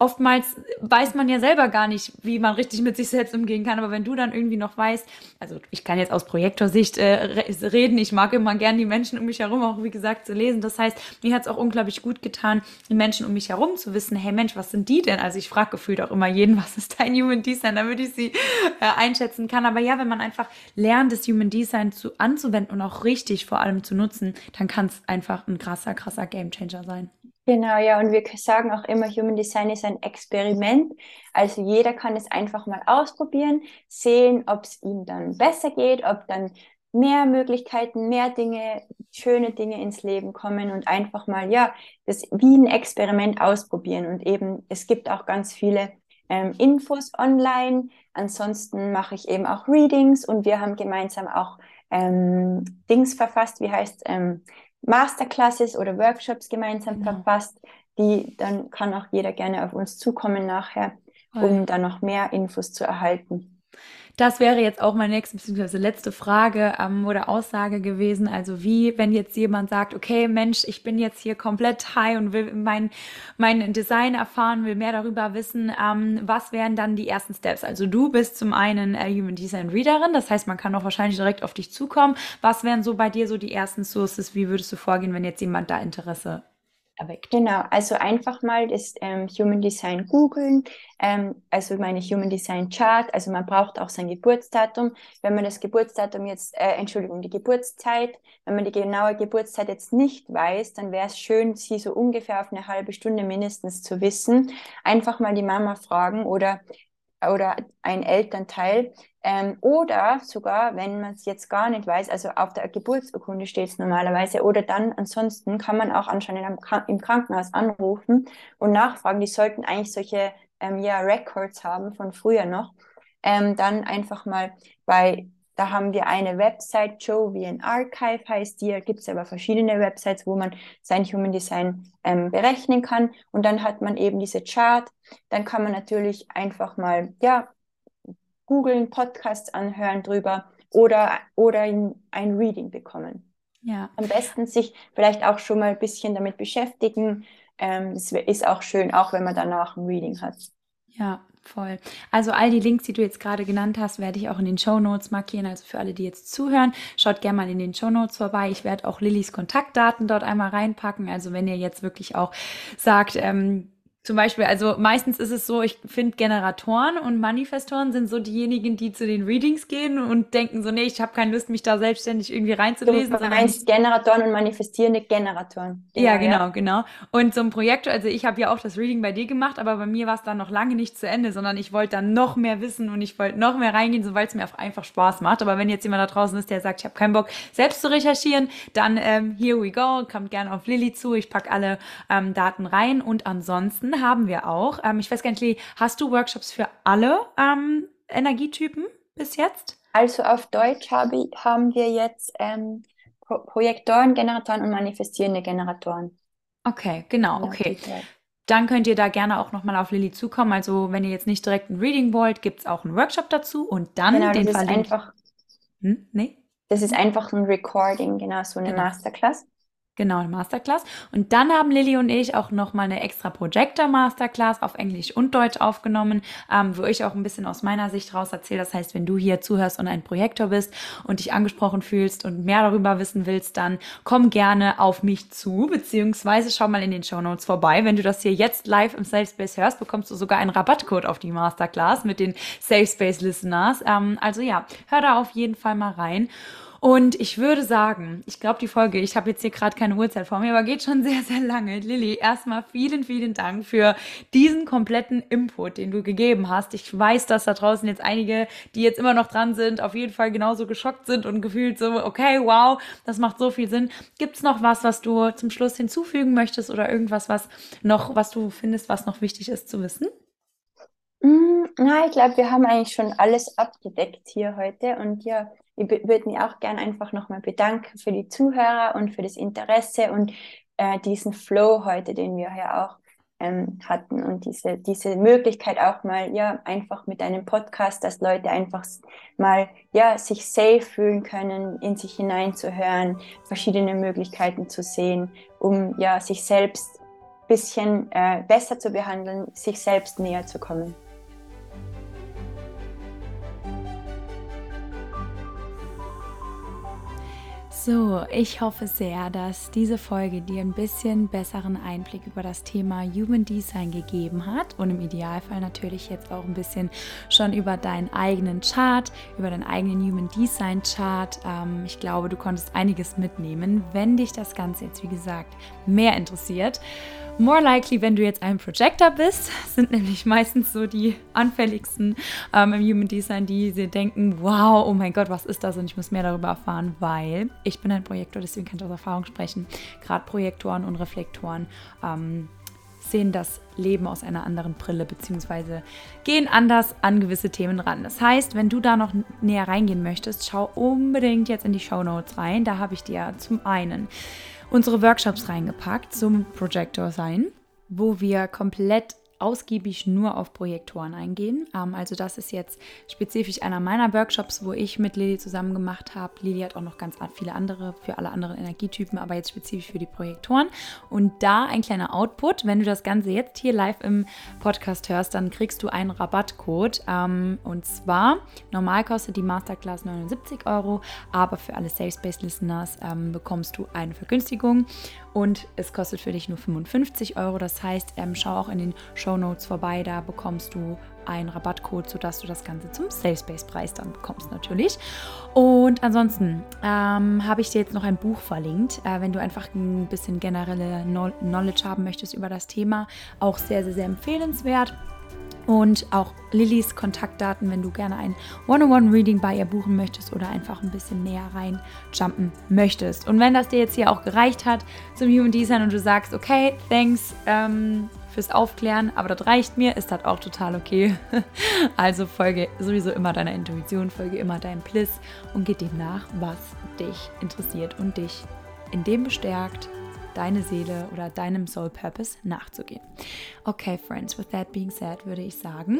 oftmals weiß man ja selber gar nicht, wie man richtig mit sich selbst umgehen kann. Aber wenn du dann irgendwie noch weißt, also ich kann jetzt aus Projektorsicht äh, reden, ich mag immer gern die Menschen um mich herum auch, wie gesagt, zu lesen. Das heißt, mir hat es auch unglaublich gut getan, die Menschen um mich herum zu wissen, hey Mensch, was sind die denn? Also ich frage gefühlt auch immer jeden, (laughs) was ist dein Human Design, damit ich sie äh, einschätzen kann. Aber ja, wenn man einfach lernt, das Human Design zu, anzuwenden und auch richtig vor allem zu nutzen, dann kann es einfach ein krasser, krasser Gamechanger sein. Genau, ja, und wir sagen auch immer, Human Design ist ein Experiment. Also jeder kann es einfach mal ausprobieren, sehen, ob es ihm dann besser geht, ob dann mehr Möglichkeiten, mehr Dinge, schöne Dinge ins Leben kommen und einfach mal, ja, das wie ein Experiment ausprobieren. Und eben, es gibt auch ganz viele ähm, Infos online. Ansonsten mache ich eben auch Readings und wir haben gemeinsam auch ähm, Dings verfasst, wie heißt ähm, Masterclasses oder Workshops gemeinsam genau. verfasst, die, dann kann auch jeder gerne auf uns zukommen nachher, um da noch mehr Infos zu erhalten. Das wäre jetzt auch meine nächste bzw. letzte Frage ähm, oder Aussage gewesen. Also wie, wenn jetzt jemand sagt, okay, Mensch, ich bin jetzt hier komplett high und will mein, mein Design erfahren, will mehr darüber wissen, ähm, was wären dann die ersten Steps? Also du bist zum einen äh, Human Design Readerin, das heißt, man kann auch wahrscheinlich direkt auf dich zukommen. Was wären so bei dir so die ersten Sources? Wie würdest du vorgehen, wenn jetzt jemand da Interesse erweckt. Genau, also einfach mal das ähm, Human Design googeln, ähm, also meine Human Design Chart, also man braucht auch sein Geburtsdatum. Wenn man das Geburtsdatum jetzt, äh, Entschuldigung, die Geburtszeit, wenn man die genaue Geburtszeit jetzt nicht weiß, dann wäre es schön, sie so ungefähr auf eine halbe Stunde mindestens zu wissen. Einfach mal die Mama fragen oder oder ein Elternteil. Ähm, oder sogar, wenn man es jetzt gar nicht weiß, also auf der Geburtsurkunde steht es normalerweise, oder dann ansonsten kann man auch anscheinend im Krankenhaus anrufen und nachfragen. Die sollten eigentlich solche ähm, ja, Records haben von früher noch. Ähm, dann einfach mal bei da haben wir eine Website, Jovian Archive heißt die. Gibt es aber verschiedene Websites, wo man sein Human Design ähm, berechnen kann. Und dann hat man eben diese Chart. Dann kann man natürlich einfach mal, ja, googeln, Podcasts anhören drüber oder, oder ein Reading bekommen. Ja. Am besten sich vielleicht auch schon mal ein bisschen damit beschäftigen. Ähm, es ist auch schön, auch wenn man danach ein Reading hat. Ja, Voll. Also all die Links, die du jetzt gerade genannt hast, werde ich auch in den Show Notes markieren. Also für alle, die jetzt zuhören, schaut gerne mal in den Show Notes vorbei. Ich werde auch Lillys Kontaktdaten dort einmal reinpacken. Also wenn ihr jetzt wirklich auch sagt, ähm, zum Beispiel, also meistens ist es so, ich finde Generatoren und Manifestoren sind so diejenigen, die zu den Readings gehen und denken so, nee, ich habe keine Lust, mich da selbstständig irgendwie reinzulesen. Du meinst Generatoren und manifestierende Generatoren. Genau, ja, genau, ja. genau. Und so ein Projekt, also ich habe ja auch das Reading bei dir gemacht, aber bei mir war es dann noch lange nicht zu Ende, sondern ich wollte dann noch mehr wissen und ich wollte noch mehr reingehen, so weil es mir einfach Spaß macht. Aber wenn jetzt jemand da draußen ist, der sagt, ich habe keinen Bock, selbst zu recherchieren, dann ähm, here we go, kommt gerne auf Lilly zu, ich packe alle ähm, Daten rein und ansonsten haben wir auch. Ähm, ich weiß gar nicht, hast du Workshops für alle ähm, Energietypen bis jetzt? Also auf Deutsch habe, haben wir jetzt ähm, Pro Projektoren, Generatoren und manifestierende Generatoren. Okay, genau, okay. Dann könnt ihr da gerne auch nochmal auf Lilly zukommen. Also wenn ihr jetzt nicht direkt ein Reading wollt, gibt es auch einen Workshop dazu und dann genau, den das Ist einfach, hm? Nee? Das ist einfach ein Recording, genau, so eine genau. Masterclass. Genau, Masterclass. Und dann haben Lilly und ich auch nochmal eine extra Projector Masterclass auf Englisch und Deutsch aufgenommen, ähm, wo ich auch ein bisschen aus meiner Sicht raus erzähle. Das heißt, wenn du hier zuhörst und ein Projektor bist und dich angesprochen fühlst und mehr darüber wissen willst, dann komm gerne auf mich zu, beziehungsweise schau mal in den Show Notes vorbei. Wenn du das hier jetzt live im Safe Space hörst, bekommst du sogar einen Rabattcode auf die Masterclass mit den Safe Space Listeners. Ähm, also ja, hör da auf jeden Fall mal rein. Und ich würde sagen, ich glaube, die Folge, ich habe jetzt hier gerade keine Uhrzeit vor mir, aber geht schon (laughs) sehr, sehr lange. Lilly, erstmal vielen, vielen Dank für diesen kompletten Input, den du gegeben hast. Ich weiß, dass da draußen jetzt einige, die jetzt immer noch dran sind, auf jeden Fall genauso geschockt sind und gefühlt so, okay, wow, das macht so viel Sinn. Gibt es noch was, was du zum Schluss hinzufügen möchtest oder irgendwas, was noch, was du findest, was noch wichtig ist zu wissen? Mm, na, ich glaube, wir haben eigentlich schon alles abgedeckt hier heute und ja, ich würde mich auch gerne einfach nochmal bedanken für die Zuhörer und für das Interesse und äh, diesen Flow heute, den wir ja auch ähm, hatten und diese, diese Möglichkeit auch mal, ja, einfach mit einem Podcast, dass Leute einfach mal, ja, sich safe fühlen können, in sich hineinzuhören, verschiedene Möglichkeiten zu sehen, um, ja, sich selbst bisschen äh, besser zu behandeln, sich selbst näher zu kommen. So, ich hoffe sehr, dass diese Folge dir ein bisschen besseren Einblick über das Thema Human Design gegeben hat und im Idealfall natürlich jetzt auch ein bisschen schon über deinen eigenen Chart, über deinen eigenen Human Design Chart. Ähm, ich glaube, du konntest einiges mitnehmen, wenn dich das Ganze jetzt, wie gesagt, mehr interessiert. More likely, wenn du jetzt ein Projector bist, (laughs) sind nämlich meistens so die anfälligsten ähm, im Human Design, die sie denken, wow, oh mein Gott, was ist das? Und ich muss mehr darüber erfahren, weil ich bin ein Projektor, deswegen kann ich aus Erfahrung sprechen. Gerade Projektoren und Reflektoren ähm, sehen das Leben aus einer anderen Brille, beziehungsweise gehen anders an gewisse Themen ran. Das heißt, wenn du da noch näher reingehen möchtest, schau unbedingt jetzt in die Show Notes rein. Da habe ich dir zum einen unsere Workshops reingepackt zum Projector sein. wo wir komplett ausgiebig nur auf Projektoren eingehen. Ähm, also das ist jetzt spezifisch einer meiner Workshops, wo ich mit Lilly zusammen gemacht habe. Lilly hat auch noch ganz viele andere für alle anderen Energietypen, aber jetzt spezifisch für die Projektoren. Und da ein kleiner Output. Wenn du das Ganze jetzt hier live im Podcast hörst, dann kriegst du einen Rabattcode. Ähm, und zwar, normal kostet die Masterclass 79 Euro, aber für alle Safe Space Listeners ähm, bekommst du eine Vergünstigung und es kostet für dich nur 55 Euro. Das heißt, ähm, schau auch in den Show Notes vorbei, da bekommst du einen Rabattcode, sodass du das Ganze zum Safe Space Preis dann bekommst natürlich. Und ansonsten ähm, habe ich dir jetzt noch ein Buch verlinkt, äh, wenn du einfach ein bisschen generelle Knowledge haben möchtest über das Thema. Auch sehr, sehr, sehr empfehlenswert und auch Lillys Kontaktdaten, wenn du gerne ein One-on-One-Reading bei ihr buchen möchtest oder einfach ein bisschen näher rein jumpen möchtest. Und wenn das dir jetzt hier auch gereicht hat zum Human Design und du sagst, okay, thanks ähm, fürs Aufklären, aber das reicht mir, ist das auch total okay. (laughs) also folge sowieso immer deiner Intuition, folge immer deinem Bliss und geh dem nach, was dich interessiert und dich in dem bestärkt, deine Seele oder deinem Soul Purpose nachzugehen. Okay, Friends, with that being said, würde ich sagen,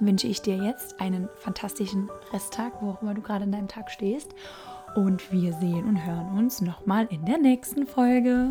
wünsche ich dir jetzt einen fantastischen Resttag, wo auch immer du gerade in deinem Tag stehst. Und wir sehen und hören uns nochmal in der nächsten Folge.